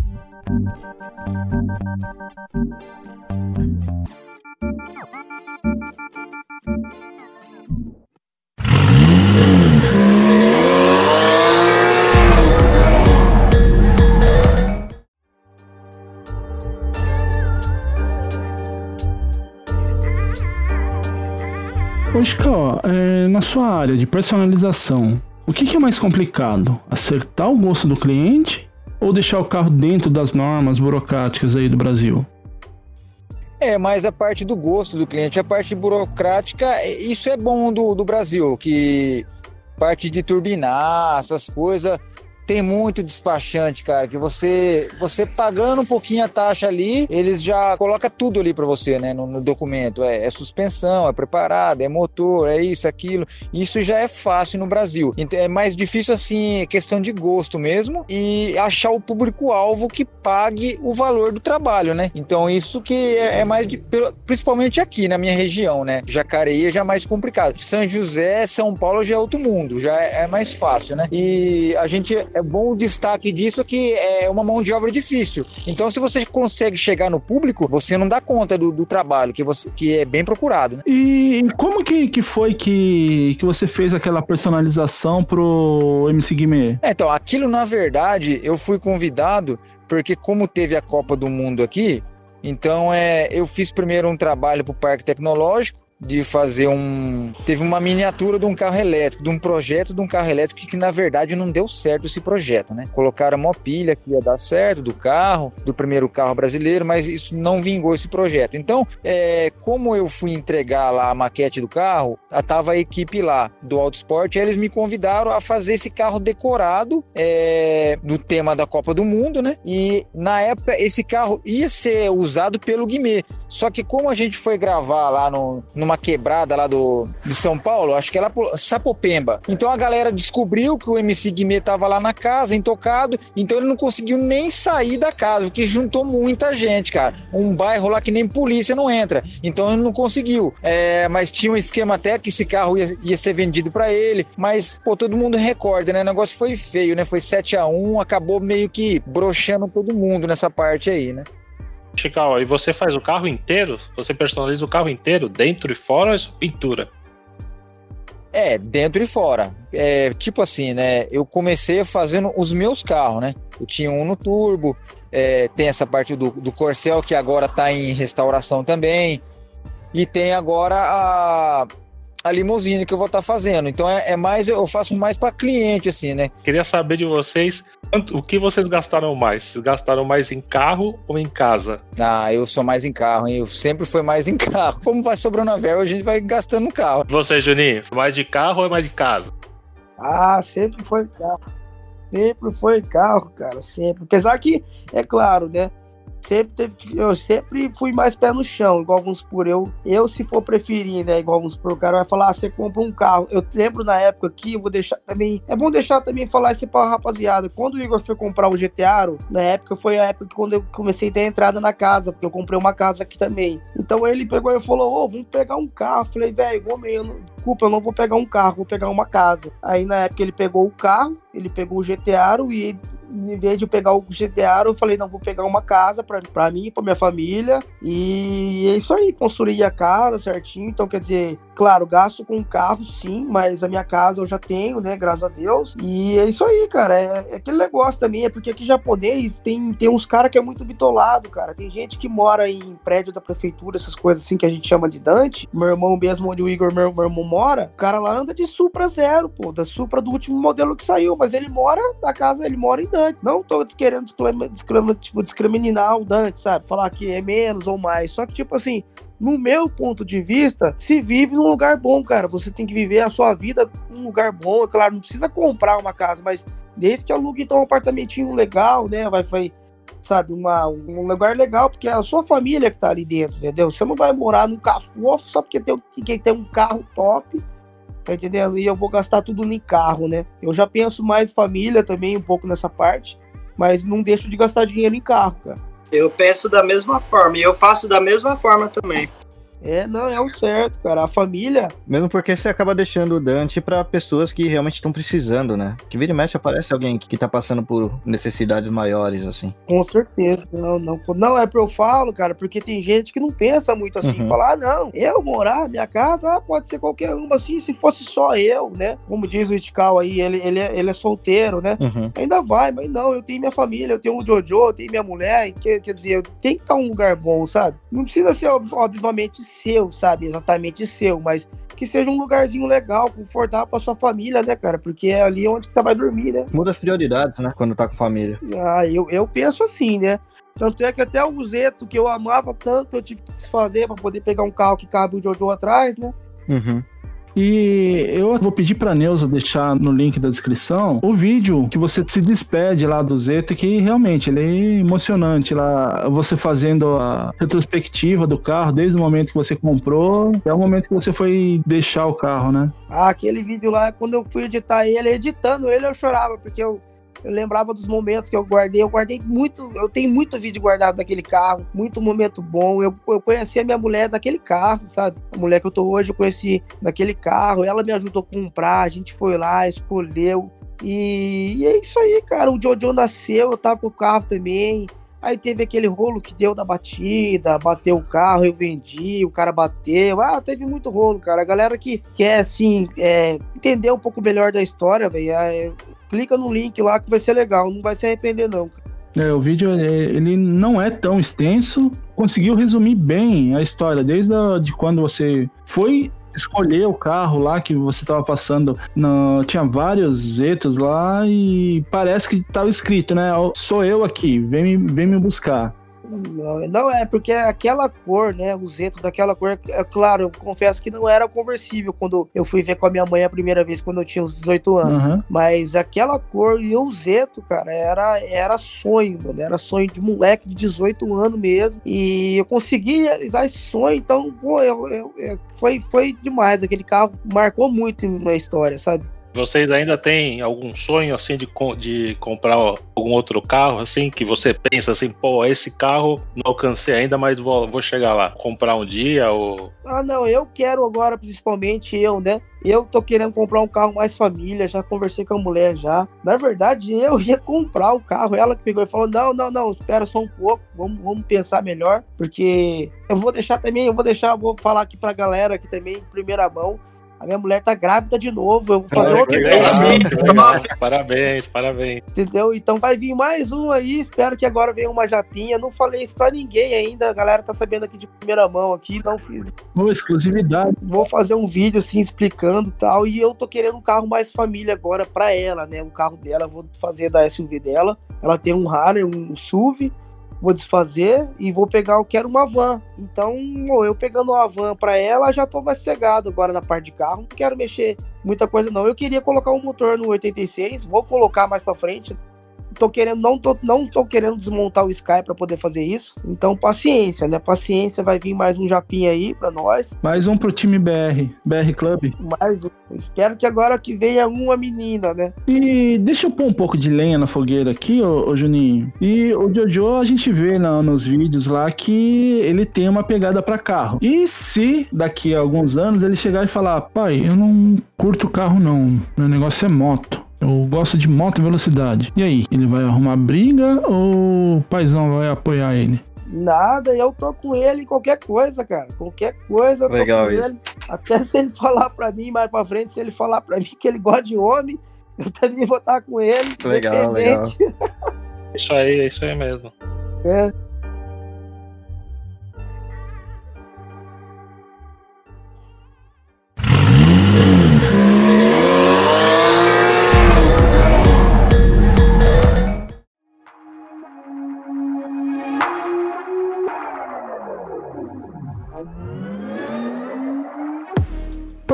Chico, é, na sua área de personalização, o que, que é mais complicado? Acertar o gosto do cliente ou deixar o carro dentro das normas burocráticas aí do Brasil?
É, mas a parte do gosto do cliente, a parte burocrática, isso é bom do, do Brasil, que parte de turbinar, essas coisas, tem muito despachante, cara, que você você pagando um pouquinho a taxa ali, eles já coloca tudo ali para você, né, no, no documento. É, é, suspensão, é preparado, é motor, é isso, aquilo. Isso já é fácil no Brasil. Então é mais difícil assim, questão de gosto mesmo e achar o público-alvo que pague o valor do trabalho, né? Então isso que é, é mais de, principalmente aqui na minha região, né? Jacareí já é mais complicado. São José, São Paulo já é outro mundo, já é, é mais fácil, né? E a gente é bom o destaque disso que é uma mão de obra difícil. Então, se você consegue chegar no público, você não dá conta do, do trabalho, que, você, que é bem procurado. Né?
E como que, que foi que, que você fez aquela personalização pro MC Guimê?
É, então, aquilo na verdade, eu fui convidado porque como teve a Copa do Mundo aqui, então é, eu fiz primeiro um trabalho para o Parque Tecnológico, de fazer um. Teve uma miniatura de um carro elétrico, de um projeto de um carro elétrico que, na verdade, não deu certo esse projeto, né? Colocaram uma pilha que ia dar certo do carro, do primeiro carro brasileiro, mas isso não vingou esse projeto. Então, é, como eu fui entregar lá a maquete do carro, tava a equipe lá do Autosport, e eles me convidaram a fazer esse carro decorado é, do tema da Copa do Mundo, né? E na época esse carro ia ser usado pelo Guimê. Só que como a gente foi gravar lá no, numa quebrada lá do, de São Paulo, acho que é lá por Sapopemba. Então a galera descobriu que o MC Guimê tava lá na casa, intocado, então ele não conseguiu nem sair da casa, porque juntou muita gente, cara. Um bairro lá que nem polícia não entra. Então ele não conseguiu. É, mas tinha um esquema até que esse carro ia, ia ser vendido para ele, mas, pô, todo mundo recorda, né? O negócio foi feio, né? Foi 7 a 1 acabou meio que broxando todo mundo nessa parte aí, né?
Chical, e você faz o carro inteiro? Você personaliza o carro inteiro, dentro e fora ou é pintura?
É, dentro e fora. É, tipo assim, né? Eu comecei fazendo os meus carros, né? Eu tinha um no turbo, é, tem essa parte do, do Corcel que agora tá em restauração também. E tem agora a, a limusine que eu vou estar tá fazendo. Então é, é, mais, eu faço mais para cliente, assim, né?
Queria saber de vocês o que vocês gastaram mais? Vocês gastaram mais em carro ou em casa?
Ah, eu sou mais em carro, hein? Eu sempre fui mais em carro. Como vai sobrando a verba, a gente vai gastando no carro.
Você, Juninho, mais de carro ou mais de casa?
Ah, sempre foi carro. Sempre foi carro, cara, sempre. Apesar que, é claro, né? Sempre teve, eu sempre fui mais pé no chão, igual alguns por eu. Eu, se for preferir, né? Igual alguns por o cara vai falar, ah, você compra um carro. Eu lembro na época que eu vou deixar também. É bom deixar também falar isso pra rapaziada. Quando o Igor foi comprar o GTA, na época foi a época que quando eu comecei a ter entrada na casa, porque eu comprei uma casa aqui também. Então ele pegou e falou: Ô, oh, vamos pegar um carro. Eu falei, velho, eu não... desculpa, eu não vou pegar um carro, vou pegar uma casa. Aí na época ele pegou o carro, ele pegou o GTA e em vez de eu pegar o GTA, eu falei, não, vou pegar uma casa pra, pra mim, pra minha família. E é isso aí, construir a casa certinho. Então, quer dizer, claro, gasto com carro, sim, mas a minha casa eu já tenho, né? Graças a Deus. E é isso aí, cara. É, é aquele negócio também, é porque aqui japonês tem, tem uns caras que é muito bitolado, cara. Tem gente que mora em prédio da prefeitura, essas coisas assim que a gente chama de Dante. Meu irmão mesmo, onde o Igor, meu, meu irmão, mora, o cara lá anda de Supra zero, pô, da Supra do último modelo que saiu, mas ele mora na casa, ele mora em Dante. Não tô querendo discriminar, tipo, discriminar o Dante, sabe? Falar que é menos ou mais. Só que, tipo assim, no meu ponto de vista, se vive num lugar bom, cara. Você tem que viver a sua vida num lugar bom. É claro, não precisa comprar uma casa, mas desde que alugue então um apartamentinho legal, né? Vai, vai sabe, uma, um lugar legal, porque é a sua família que tá ali dentro, entendeu? Você não vai morar num carro só porque tem, que tem um carro top Tá entendendo? E eu vou gastar tudo em carro, né? Eu já penso mais família também, um pouco nessa parte, mas não deixo de gastar dinheiro em carro, cara.
Eu penso da mesma forma e eu faço da mesma forma também.
É, não, é o certo, cara. A família.
Mesmo porque você acaba deixando o Dante para pessoas que realmente estão precisando, né? Que vira e mexe aparece alguém que, que tá passando por necessidades maiores, assim.
Com certeza. Não, não, não é pra eu falo, cara, porque tem gente que não pensa muito assim. Uhum. Falar, ah, não, eu morar, minha casa, ah, pode ser qualquer uma, assim, se fosse só eu, né? Como diz o Itikal aí, ele, ele, é, ele é solteiro, né? Uhum. Ainda vai, mas não, eu tenho minha família, eu tenho o Jojo, eu tenho minha mulher, quer, quer dizer, eu tenho que estar um lugar bom, sabe? Não precisa ser, obviamente, seu, sabe? Exatamente seu, mas que seja um lugarzinho legal, confortável pra sua família, né, cara? Porque é ali onde você vai dormir, né?
Muda as prioridades, né? Quando tá com família.
Ah, eu, eu penso assim, né? Tanto é que até o Zeto, que eu amava tanto, eu tive que desfazer para poder pegar um carro que cabe o Jojo atrás, né?
Uhum.
E eu vou pedir pra Neuza deixar no link da descrição o vídeo que você se despede lá do Zeto, que realmente ele é emocionante lá. Você fazendo a retrospectiva do carro desde o momento que você comprou até o momento que você foi deixar o carro, né?
Ah, aquele vídeo lá, quando eu fui editar ele, editando ele, eu chorava, porque eu, eu lembrava dos momentos que eu guardei. Eu guardei muito, eu tenho muito vídeo guardado daquele carro, muito momento bom. Eu, eu conheci a minha mulher daquele carro, sabe? A mulher que eu tô hoje, eu conheci daquele carro. Ela me ajudou a comprar, a gente foi lá, escolheu. E, e é isso aí, cara. O Jojo nasceu, eu tava com o carro também. Aí teve aquele rolo que deu da batida, bateu o carro, eu vendi, o cara bateu. Ah, teve muito rolo, cara. A galera que quer, assim, é, entender um pouco melhor da história, velho, é, clica no link lá que vai ser legal. Não vai se arrepender, não.
É, o vídeo é, ele não é tão extenso, conseguiu resumir bem a história, desde a, de quando você foi escolher o carro lá que você estava passando, no, tinha vários Zetos lá e parece que estava escrito, né? Sou eu aqui, vem me, vem me buscar.
Não, não é, porque aquela cor, né? O Zeto daquela cor, é claro, eu confesso que não era conversível quando eu fui ver com a minha mãe a primeira vez, quando eu tinha uns 18 anos.
Uhum.
Mas aquela cor e o Zeto, cara, era, era sonho, mano. Era sonho de moleque de 18 anos mesmo. E eu consegui realizar esse sonho, então, pô, eu, eu, eu, foi, foi demais. Aquele carro marcou muito na história, sabe?
Vocês ainda têm algum sonho assim de, de comprar algum outro carro assim que você pensa assim, pô, esse carro não alcancei ainda, mas vou, vou chegar lá, comprar um dia ou
Ah, não, eu quero agora principalmente eu, né? Eu tô querendo comprar um carro mais família, já conversei com a mulher já. Na verdade, eu ia comprar o carro, ela que pegou e falou: "Não, não, não, espera só um pouco, vamos, vamos pensar melhor, porque eu vou deixar também, eu vou deixar, vou falar aqui pra galera aqui também em primeira mão a minha mulher tá grávida de novo, eu vou fazer
Olha,
outro
legal, Parabéns, parabéns.
Entendeu? Então vai vir mais um aí, espero que agora venha uma japinha. Não falei isso pra ninguém ainda, a galera tá sabendo aqui de primeira mão aqui, não fiz.
Uma exclusividade.
Vou fazer um vídeo assim explicando tal, e eu tô querendo um carro mais família agora pra ela, né? O carro dela, vou fazer da SUV dela. Ela tem um Harley, um SUV, vou desfazer e vou pegar, eu quero uma van. Então, eu pegando uma van para ela, já tô mais cegado agora na parte de carro. Não quero mexer muita coisa não. Eu queria colocar um motor no 86, vou colocar mais para frente. Tô querendo, não tô, não tô querendo desmontar o Sky para poder fazer isso. Então, paciência, né? Paciência, vai vir mais um japinha aí para nós.
Mais um pro time BR, BR Club.
Mais um. Espero que agora que venha uma menina, né?
E deixa eu pôr um pouco de lenha na fogueira aqui, ô, ô Juninho. E o Jojo, a gente vê na, nos vídeos lá que ele tem uma pegada para carro. E se daqui a alguns anos ele chegar e falar: pai, eu não curto carro não, meu negócio é moto. Eu gosto de moto e velocidade. E aí, ele vai arrumar briga ou o paizão vai apoiar ele?
Nada, eu tô com ele em qualquer coisa, cara. Qualquer coisa, eu tô
Legal
com
isso.
ele. Até se ele falar pra mim mais pra frente, se ele falar pra mim que ele gosta de homem, eu também vou estar com ele.
Legal,
independente.
Isso aí, é isso aí mesmo.
É.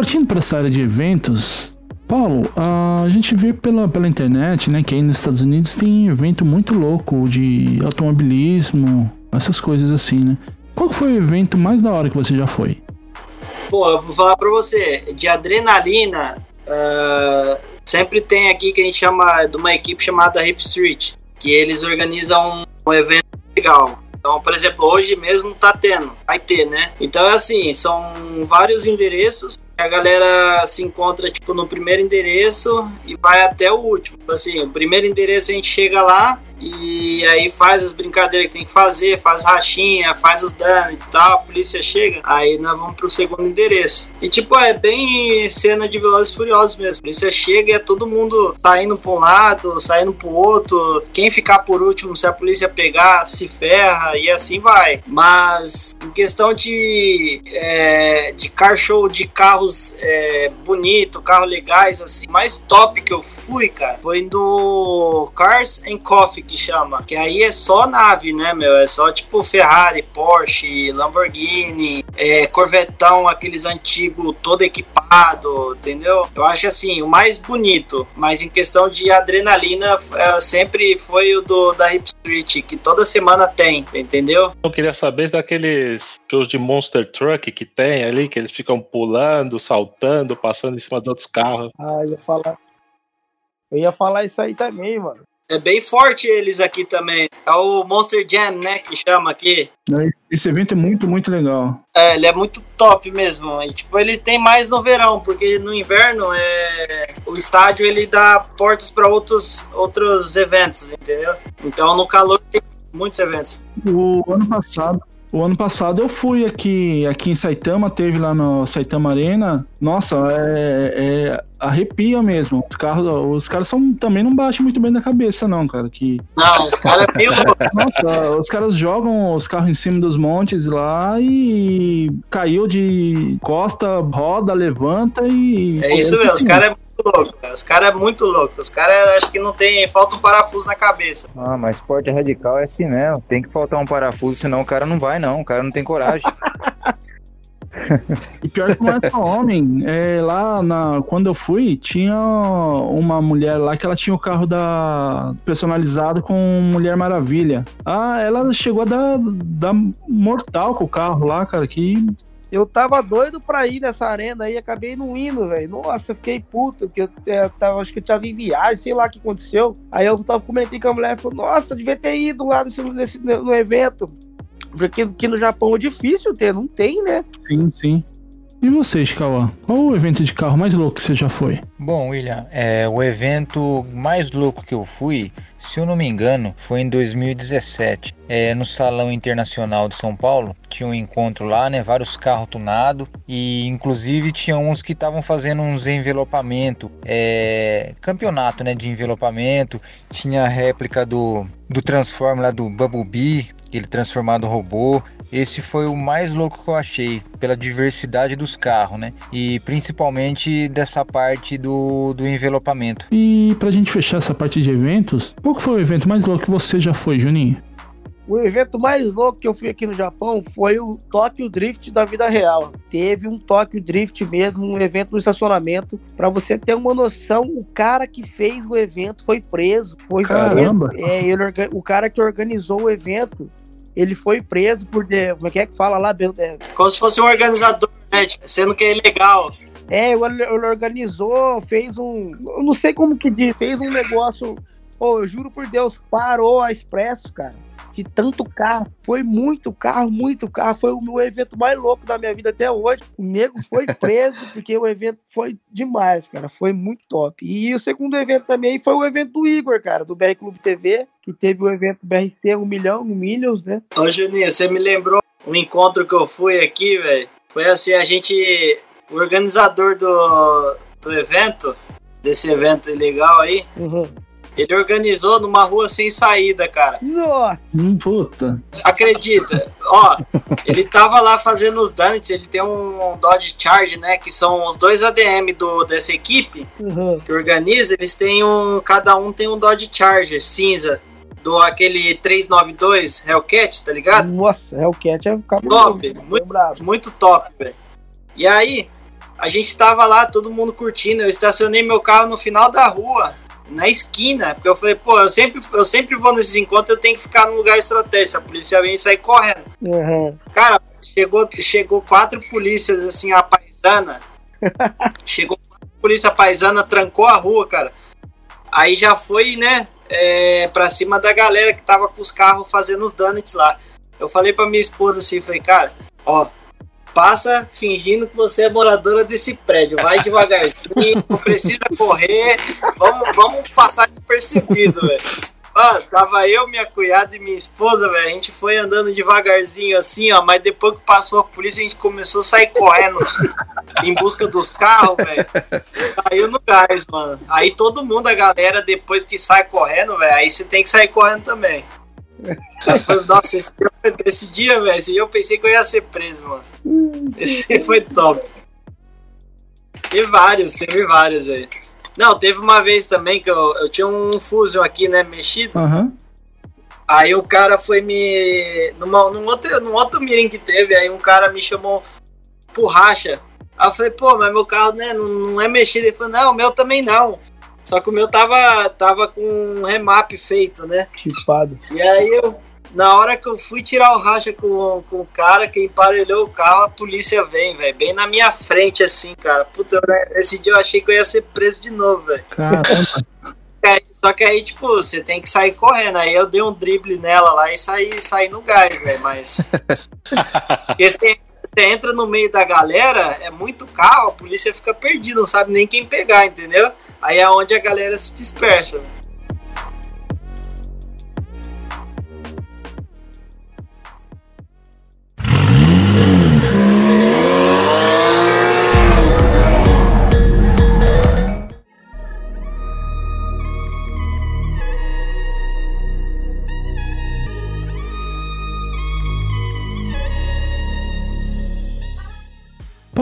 Partindo para essa área de eventos, Paulo, a gente vê pela, pela internet, né, que aí nos Estados Unidos tem evento muito louco de automobilismo, essas coisas assim, né? Qual foi o evento mais da hora que você já foi?
Pô, eu vou falar pra você, de adrenalina, ah, sempre tem aqui que a gente chama de uma equipe chamada Hip Street, que eles organizam um evento legal. Então, por exemplo, hoje mesmo tá tendo, vai ter, né? Então é assim, são vários endereços. A galera se encontra tipo no primeiro endereço e vai até o último. Tipo Assim, o primeiro endereço a gente chega lá e aí faz as brincadeiras que tem que fazer, faz rachinha, faz os danos e tal, a polícia chega, aí nós vamos pro segundo endereço. E tipo, é bem cena de Velozes Furiosos mesmo. A polícia chega e é todo mundo saindo pra um lado, saindo pro outro. Quem ficar por último, se a polícia pegar, se ferra e assim vai. Mas em questão de, é, de car show de carros é, bonito, carros legais, assim, mais top que eu fui, cara, foi do Cars and Coffee, que chama. Que aí é só nave, né, meu? É só tipo Ferrari, Porsche, Lamborghini, é, Corvetão, aqueles antigos todo equipado, entendeu? Eu acho assim, o mais bonito, mas em questão de adrenalina, é, sempre foi o do da Hip Street, que toda semana tem, entendeu?
Eu queria saber daqueles shows de Monster Truck que tem ali, que eles ficam pulando, saltando, passando em cima de outros carros.
Ah, eu ia falar. Eu ia falar isso aí também, mano.
É bem forte eles aqui também. É o Monster Jam, né? Que chama aqui.
Esse evento é muito, muito legal.
É, ele é muito top mesmo. E, tipo, ele tem mais no verão, porque no inverno é o estádio ele dá portas para outros outros eventos, entendeu? Então no calor tem muitos eventos.
O ano passado, o ano passado eu fui aqui, aqui em Saitama, teve lá no Saitama Arena. Nossa, é, é arrepia mesmo. Os carros, os caras são, também não baixam muito bem da cabeça, não, cara. Que...
Não, os caras é meio
Nossa, os caras jogam os carros em cima dos montes lá e caiu de costa, roda, levanta e.
É isso mesmo, os caras é muito louco. Os caras é muito louco. Os caras acho que não tem. Falta um parafuso na cabeça.
Ah, mas esporte radical é assim mesmo. Tem que faltar um parafuso, senão o cara não vai, não. O cara não tem coragem.
E pior que não é só homem. É, lá na, quando eu fui, tinha uma mulher lá que ela tinha o carro da personalizado com Mulher Maravilha. Ah, ela chegou a dar, dar mortal com o carro lá, cara, que
Eu tava doido pra ir nessa arena aí, acabei não indo, velho. Nossa, eu fiquei puto, porque eu, é, tava, acho que eu tava em viagem, sei lá o que aconteceu. Aí eu tava comentando com a mulher, falou, nossa, devia ter ido lá nesse, nesse, no evento. Porque aqui no Japão é difícil ter, não tem, né?
sim, sim. E vocês, Cauã? Qual o evento de carro mais louco que você já foi?
Bom, William, é, o evento mais louco que eu fui, se eu não me engano, foi em 2017. É, no Salão Internacional de São Paulo, tinha um encontro lá, né? Vários carros tunados e inclusive tinha uns que estavam fazendo uns envelopamento, é, campeonato, né? De envelopamento. Tinha a réplica do, do Transformer lá do Bumblebee, ele transformado robô. Esse foi o mais louco que eu achei, pela diversidade dos carros, né? E principalmente dessa parte do, do envelopamento.
E pra gente fechar essa parte de eventos, qual foi o evento mais louco que você já foi, Juninho?
O evento mais louco que eu fui aqui no Japão foi o Tokyo Drift da vida real. Teve um Tokyo Drift mesmo, um evento no estacionamento. Pra você ter uma noção, o cara que fez o evento foi preso. Foi
Caramba!
É, ele, o cara que organizou o evento, ele foi preso por. Como é que é que fala lá?
Como se fosse um organizador, né? Tipo, Sendo que é ilegal.
É, ele, ele organizou, fez um. Eu não sei como que diz, fez um negócio. Pô, eu juro por Deus, parou a Expresso, cara. De tanto carro. Foi muito carro, muito carro. Foi o meu evento mais louco da minha vida até hoje. O nego foi preso, porque o evento foi demais, cara. Foi muito top. E o segundo evento também foi o evento do Igor, cara, do BR Clube TV, que teve o evento BRC 1 milhão, 1 milhões, né?
Ô, Juninho, você me lembrou um encontro que eu fui aqui, velho. Foi assim, a gente. O organizador do, do evento, desse evento ilegal aí,
Uhum.
Ele organizou numa rua sem saída, cara.
Nossa!
Hum, puta.
Acredita? Ó, ele tava lá fazendo os donuts, ele tem um Dodge Charge, né? Que são os dois ADM do, dessa equipe
Uhum.
que organiza, eles têm um. Cada um tem um Dodge Charger cinza. Do aquele 392 Hellcat, tá ligado?
Nossa, Hellcat é um.
Top, muito-. Muito top, velho. E aí, a gente tava lá, todo mundo curtindo. Eu estacionei meu carro no final da rua, na esquina, porque eu falei, pô, eu sempre, eu sempre vou nesses encontros, eu tenho que ficar num lugar estratégico. A polícia vem sair correndo.
Uhum.
Cara, chegou, chegou quatro polícias, assim, a paisana. chegou quatro polícia paisana, trancou a rua, cara. Aí já foi, né, é, pra cima da galera que tava com os carros fazendo os donuts lá. Eu falei pra minha esposa assim, falei, cara, ó, passa fingindo que você é moradora desse prédio, vai devagarzinho, não precisa correr, vamos, vamos passar despercebido, velho. Tava eu, minha cunhada e minha esposa, velho. A gente foi andando devagarzinho assim, ó. Mas depois que passou a polícia, a gente começou a sair correndo em busca dos carros, velho. Caiu no gás, mano. Aí todo mundo, a galera, depois que sai correndo, velho, aí você tem que sair correndo também. Nossa, esse, esse dia, velho, esse dia eu pensei que eu ia ser preso, mano. Esse foi top. Teve vários, teve vários, velho. Não, teve uma vez também que eu, eu tinha um Fusion aqui, né, mexido.
Aham.
Aí o cara foi me. Numa, num, outro, num outro meeting que teve, aí um cara me chamou pro racha. Aí eu falei, pô, mas meu carro né, não, não é mexido. Ele falou, não, o meu também não. Só que o meu tava, tava com um remap feito, né?
Chipado.
E aí eu, na hora que eu fui tirar o racha com, com o cara que emparelhou o carro, a polícia vem, velho. Bem na minha frente, assim, cara. Puta, esse dia eu achei que eu ia ser preso de novo, velho.
Caramba.
Só que aí, tipo, você tem que sair correndo. Aí eu dei um drible nela lá e saí, saí no gás, velho. Mas. Porque você, você entra no meio da galera, é muito carro, a polícia fica perdida, não sabe nem quem pegar, entendeu? Aí é onde a galera se dispersa.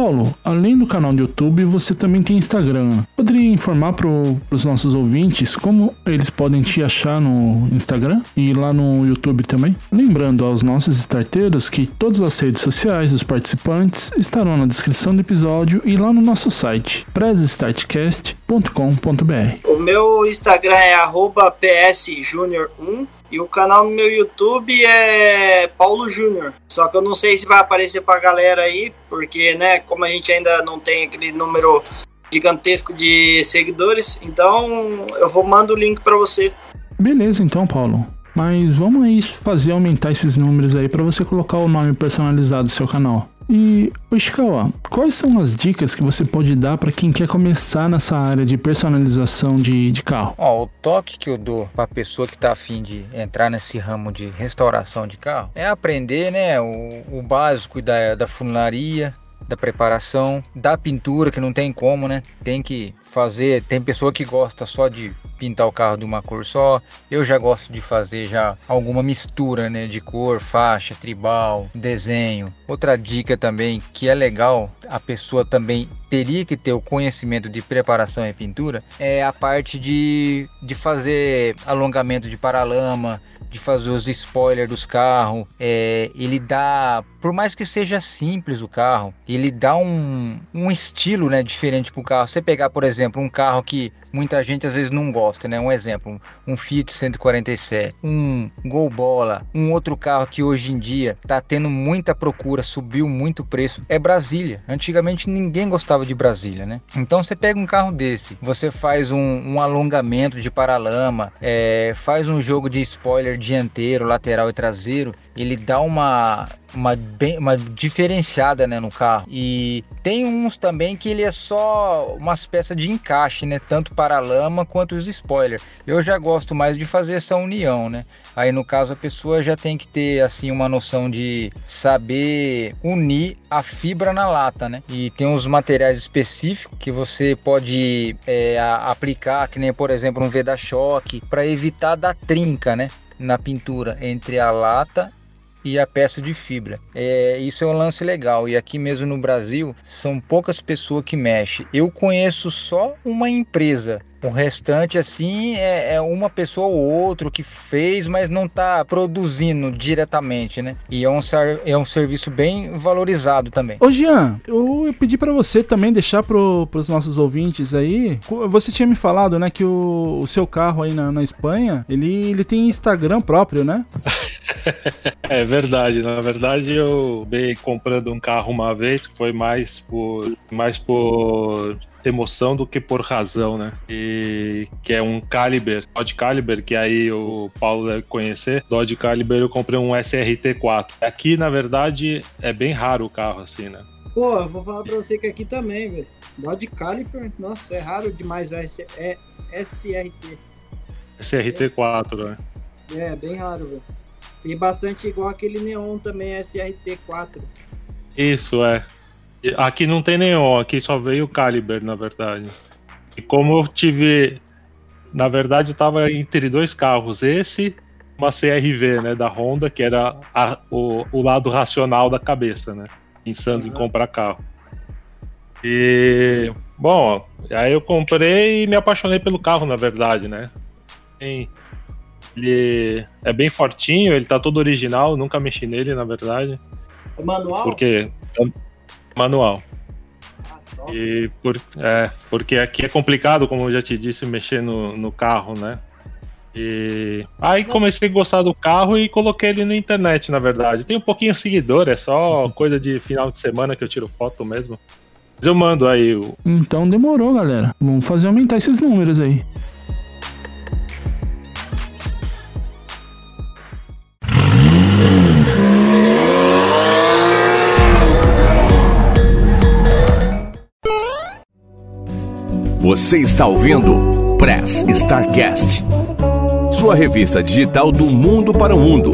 Paulo, além do canal do YouTube, você também tem Instagram. Poderia informar para os nossos ouvintes como eles podem te achar no Instagram e lá no YouTube também? Lembrando aos nossos starteiros que todas as redes sociais dos participantes estarão na descrição do episódio e lá no nosso site, pressstartcast.com.br.
O meu Instagram é arroba psjunior1 e o canal no meu YouTube é Paulo Júnior. Só que eu não sei se vai aparecer pra galera aí, porque, né, como a gente ainda não tem aquele número gigantesco de seguidores, então eu vou mandar o link pra você.
Beleza, então, Paulo. Mas vamos aí fazer aumentar esses números aí para você colocar o nome personalizado do seu canal. E, Ishikawa, quais são as dicas que você pode dar para quem quer começar nessa área de personalização de, de carro?
Ó, o toque que eu dou pra pessoa que tá afim de entrar nesse ramo de restauração de carro é aprender, né, o, o básico da, da funilaria, da preparação, da pintura, que não tem como, né? Tem que fazer, tem pessoa que gosta só de pintar o carro de uma cor só. Eu já gosto de fazer já alguma mistura, né, de cor, faixa, tribal, desenho. Outra dica também que é legal, a pessoa também teria que ter o conhecimento de preparação e pintura, é a parte de, de fazer alongamento de paralama, de fazer os spoilers dos carros. É, ele dá, por mais que seja simples o carro, ele dá um, um estilo né, diferente pro carro. Você pegar, por exemplo, um carro que muita gente às vezes não gosta, né? Um exemplo, um Fiat 147, um Gol Bola, um outro carro que hoje em dia tá tendo muita procura, subiu muito o preço, é Brasília. Antigamente ninguém gostava de Brasília, né? Então você pega um carro desse, você faz um, um alongamento de paralama, é, faz um jogo de spoiler dianteiro, lateral e traseiro, ele dá uma uma, bem, uma diferenciada né, no carro. E tem uns também que ele é só umas peças de encaixe, né? Tanto para a lama quanto os spoilers. Eu já gosto mais de fazer essa união, né? Aí no caso a pessoa já tem que ter assim uma noção de saber unir a fibra na lata, né? E tem uns materiais específicos que você pode é, aplicar, que nem por exemplo um veda-choque, para evitar da trinca, né? Na pintura entre a lata e a peça de fibra. É, isso é um lance legal. E aqui mesmo no Brasil são poucas pessoas que mexem. Eu conheço só uma empresa. O restante, assim, é, é uma pessoa ou outro que fez, mas não está produzindo diretamente, né? E é um, ser- é um serviço bem valorizado também.
Ô Jean, eu pedi pra você também deixar pro, pros nossos ouvintes aí. Você tinha me falado, né, que o, o seu carro aí na, na Espanha, ele, ele tem Instagram próprio, né?
É verdade. Na verdade, eu acabei comprando um carro uma vez, que foi mais por, mais por emoção do que por razão, né? E que é um Caliber, Dodge Caliber, que aí o Paulo deve conhecer. Dodge Caliber eu comprei um SRT4. Aqui, na verdade, é bem raro o carro assim, né?
Pô, eu vou falar pra você que aqui também, velho. Dodge Caliper, nossa, é raro demais o S é SRT.
SRT4, né?
É, bem raro, velho. Tem bastante igual aquele Neon também, SRT4.
Isso, é. Aqui não tem nenhum, aqui só veio o Caliber, na verdade. E como eu tive. Na verdade, eu tava entre dois carros, esse uma CRV, né, da Honda, que era a- o, o lado racional da cabeça, né? Pensando em
Aham.
comprar carro. E. Bom, aí eu comprei e me apaixonei pelo carro, na verdade, né? Ele é bem fortinho, ele tá todo original, nunca mexi nele, na verdade.
É manual?
Porque é manual.
Ah.
E por, é, porque aqui é complicado, como eu já te disse, mexer no, no carro, né? E aí comecei a gostar do carro e coloquei ele na internet, na verdade. Tem um pouquinho de seguidor, é só coisa de final de semana que eu tiro foto mesmo. Mas eu mando aí o.
Então demorou, galera. Vamos fazer aumentar esses números aí.
Você está ouvindo Press Starcast, sua revista digital do mundo para o mundo.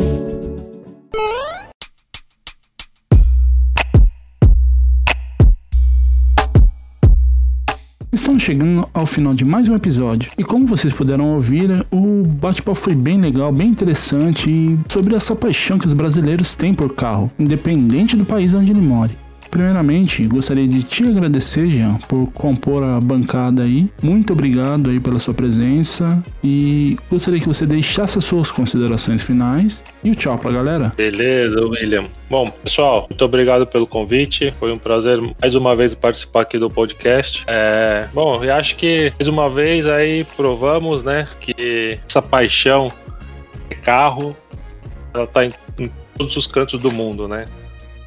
Estamos chegando ao final de mais um episódio. E como vocês puderam ouvir, o bate-papo foi bem legal, bem interessante sobre essa paixão que os brasileiros têm por carro, independente do país onde ele more. Primeiramente, gostaria de te agradecer, Jean, por compor a bancada aí. Muito obrigado aí pela sua presença e gostaria que você deixasse as suas considerações finais e o tchau pra galera.
Beleza, William. Bom, pessoal, muito obrigado pelo convite. Foi um prazer mais uma vez participar aqui do podcast. É, bom, eu acho que mais uma vez aí provamos, né, que essa paixão de carro, ela tá em, em todos os cantos do mundo, né?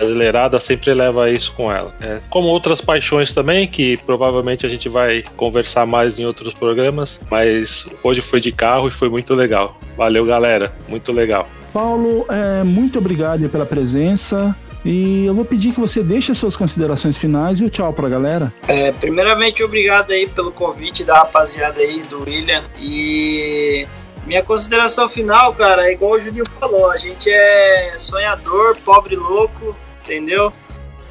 Brasileirada sempre leva isso com ela. É, como outras paixões também, que provavelmente a gente vai conversar mais em outros programas, mas hoje foi de carro e foi muito legal. Valeu, galera. Muito legal.
Paulo, é, muito obrigado pela presença. E eu vou pedir que você deixe as suas considerações finais e o tchau pra galera.
É, primeiramente, obrigado aí pelo convite da rapaziada aí, do William. E minha consideração final, cara, é igual o Juninho falou: a gente é sonhador, pobre louco, entendeu?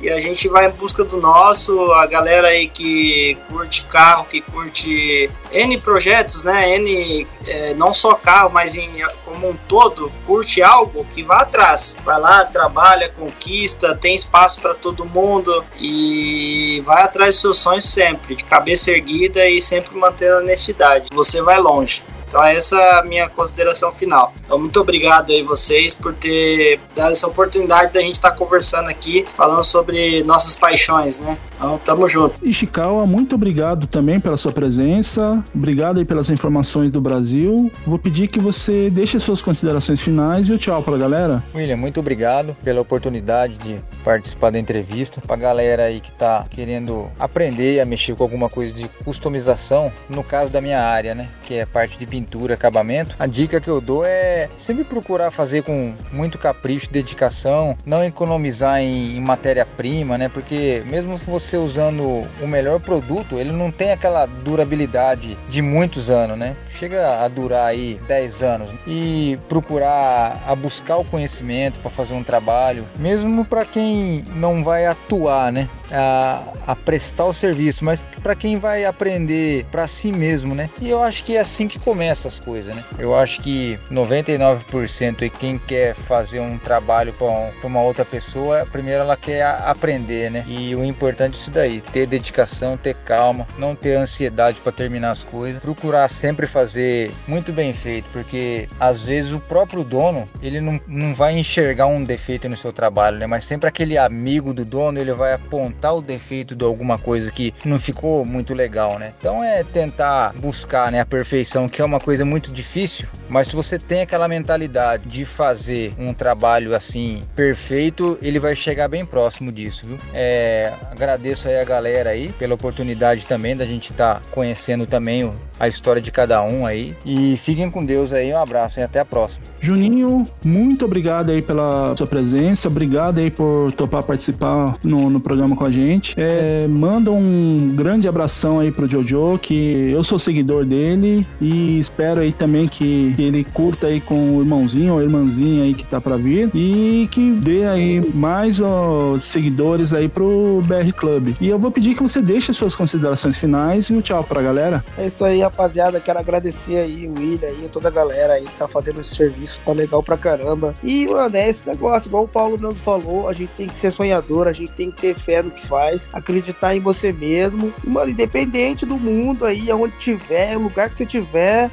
E a gente vai em busca do nosso, a galera aí que curte carro, que curte N projetos, né? N, é, não só carro, mas em, como um todo, curte algo que vá atrás. Vai lá, trabalha, conquista, tem espaço para todo mundo e vai atrás dos seus sonhos sempre, de cabeça erguida e sempre mantendo a honestidade. Você vai longe. Então essa é a minha consideração final. Então muito obrigado aí vocês por ter dado essa oportunidade da gente estar conversando aqui, falando sobre nossas paixões, né? Então tamo junto.
Ishikawa, muito obrigado também pela sua presença. Obrigado aí pelas informações do Brasil. Vou pedir que você deixe suas considerações finais e o tchau pra galera.
William, muito obrigado pela oportunidade de participar da entrevista. Pra galera aí que tá querendo aprender a mexer com alguma coisa de customização, no caso da minha área, né? Que é parte de pintura, acabamento. A dica que eu dou é sempre procurar fazer com muito capricho, dedicação, não economizar em, em matéria-prima, né? Porque mesmo você usando o melhor produto, ele não tem aquela durabilidade de muitos anos, né? Chega a durar aí 10 anos e procurar a buscar o conhecimento para fazer um trabalho, mesmo para quem não vai atuar, né? A, a prestar o serviço, mas para quem vai aprender para si mesmo, né? E eu acho que é assim que começa as coisas, né? Eu acho que 99% e quem quer fazer um trabalho para um, uma outra pessoa, primeiro ela quer aprender, né? E o importante isso daí, ter dedicação, ter calma, não ter ansiedade para terminar as coisas, procurar sempre fazer muito bem feito, porque às vezes o próprio dono, ele não, não vai enxergar um defeito no seu trabalho, né? Mas sempre aquele amigo do dono, ele vai apontar o defeito de alguma coisa que não ficou muito legal, né? Então é tentar buscar, né, a perfeição, que é uma coisa muito difícil, mas se você tem aquela mentalidade de fazer um trabalho assim perfeito, ele vai chegar bem próximo disso, viu? É, agradeço aí a galera aí pela oportunidade também da gente estar tá conhecendo também o, a história de cada um aí. E fiquem com Deus aí, um abraço e até a próxima.
Juninho, muito obrigado aí pela sua presença, obrigado aí por topar participar no, no programa com a gente. É, manda um grande abração aí pro Jojo, que eu sou seguidor dele e espero aí também que, que ele curta aí com o irmãozinho ou irmãzinha aí que tá para vir e que dê aí mais ó, seguidores aí pro BR Club. E eu vou pedir que você deixe suas considerações finais e o tchau pra galera.
É isso aí, rapaziada. Quero agradecer aí o William aí, toda a galera aí que tá fazendo esse serviço, tá legal pra caramba. E, mano, é esse negócio, igual o Paulo mesmo falou, a gente tem que ser sonhador, a gente tem que ter fé no que faz, acreditar em você mesmo. E, mano, independente do mundo aí, aonde tiver, o lugar que você tiver,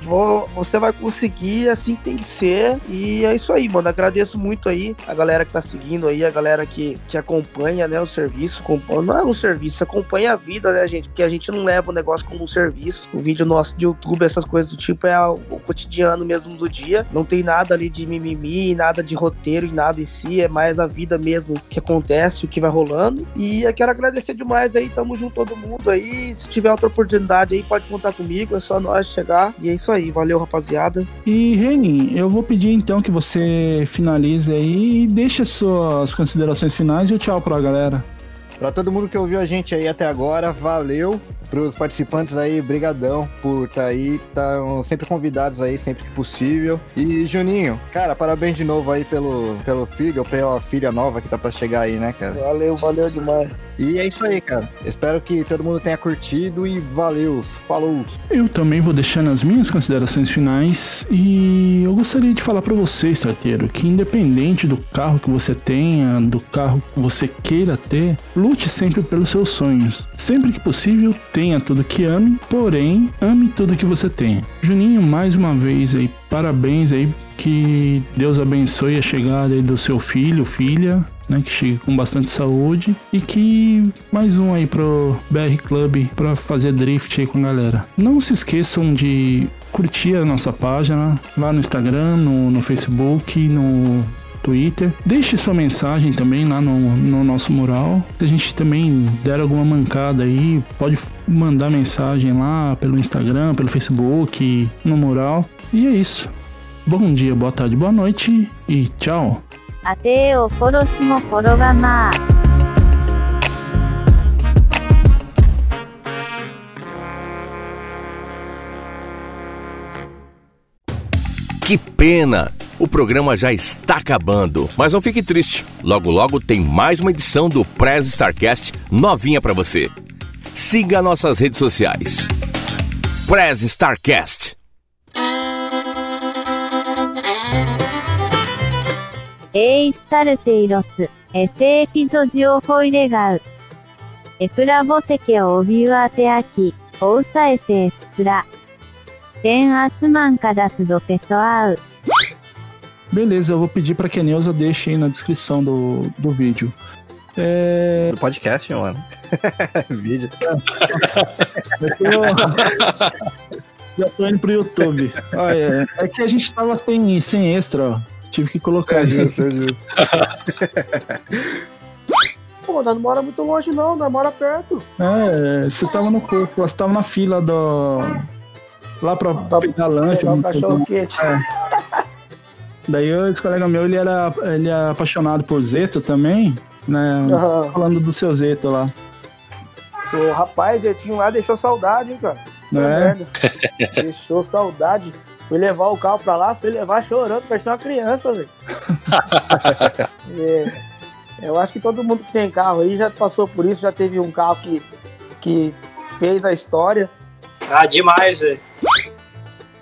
você vai conseguir seguir, assim tem que ser. E é isso aí, mano. Agradeço muito aí a galera que tá seguindo aí, a galera que, que acompanha, né, o serviço. Não é um serviço, acompanha a vida, né, gente? Porque a gente não leva o negócio como um serviço. O vídeo nosso de YouTube, essas coisas do tipo, é o cotidiano mesmo do dia. Não tem nada ali de mimimi, nada de roteiro e nada em si. É mais a vida mesmo que acontece, o que vai rolando. E eu quero agradecer demais aí. Tamo junto todo mundo aí. Se tiver outra oportunidade aí, pode contar comigo. É só nós chegar. E é isso aí. Valeu, rapaziada.
E Reni, eu vou pedir então que você finalize aí e deixe suas considerações finais e o tchau pra galera.
Pra todo mundo que ouviu a gente aí até agora, valeu. Pros participantes aí, brigadão por estar tá aí, estão sempre convidados aí, sempre que possível. E Juninho, cara, parabéns de novo aí pelo, pelo filho, ou pela filha nova que tá pra chegar aí, né, cara?
Valeu, valeu demais.
E é isso aí, cara. Espero que todo mundo tenha curtido e valeu, falou.
Eu também vou deixando as minhas considerações finais e eu gostaria de falar para você, starteiro, que independente do carro que você tenha, do carro que você queira ter, lute sempre pelos seus sonhos. Sempre que possível, tenha tudo que ame, porém, ame tudo que você tem. Juninho, mais uma vez aí, parabéns aí, que Deus abençoe a chegada aí do seu filho, filha, né, que chegue com bastante saúde e que mais um aí pro BR Club para fazer drift aí com a galera. Não se esqueçam de curtir a nossa página lá no Instagram, no, no Facebook, no Twitter. Deixe sua mensagem também lá no, no nosso mural. Se a gente também der alguma mancada aí, pode mandar mensagem lá pelo Instagram, pelo Facebook, no mural. E é isso. Bom dia, boa tarde, boa noite e tchau. Até o próximo programa.
Que pena! O programa já está acabando, mas não fique triste. Logo logo tem mais uma edição do Press Starcast novinha para você. Siga nossas redes sociais. Press Starcast.
Ei, Starteiros, esse episódio foi legal. E pra você que ouviu até aqui, ouça esse extra. Tem as mancadas do pessoal.
Beleza, eu vou pedir para que a Neuza deixe aí na descrição do, do vídeo. É...
Do podcast, mano. vídeo.
Já tô indo pro YouTube. Ah, é. é que a gente tava sem, sem extra, ó. Tive que colocar. É justo, é justo.
Pô, não mora muito longe não, não mora perto.
É, você tava no corpo, você tava na fila do... Lá pra tá, pegar lanche. O cachorro quente. É. Daí esse colega meu, ele era ele é apaixonado por Zeto também, né? Uhum. Falando do seu Zeto lá.
Seu rapaz, Zetinho lá deixou saudade, hein, cara. É. deixou saudade. Fui levar o carro pra lá, fui levar chorando, parecia uma criança, velho. é, eu acho que todo mundo que tem carro aí já passou por isso, já teve um carro que, que fez a história.
Ah, demais, velho.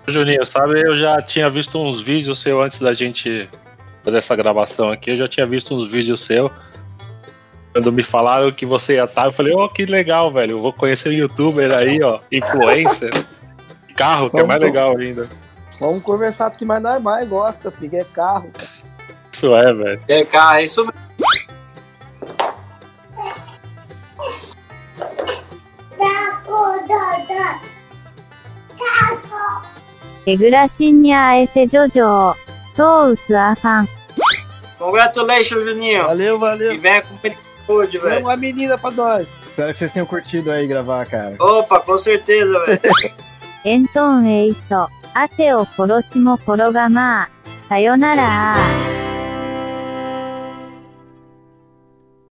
Juninho, sabe, eu já tinha visto uns vídeos seu antes da gente fazer essa gravação aqui, eu já tinha visto uns vídeos seu. Quando me falaram que você ia estar, eu falei, oh, que legal, velho. Eu vou conhecer um youtuber aí, ó, influencer. Carro, que é mais legal ainda.
Vamos conversar do que mais nós mais gosta, filho, é carro.
Isso é, velho.
É carro, é isso mesmo.
エグラシンニャエセジョジョトウスアファン。
Congratulations, Juninho.
Valeu, valeu.
E venha com saúde, velho.
uma menina pra nós.
Espero que vocês tenham curtido aí gravar, cara.
Opa, com certeza, velho.
エントンエイスト、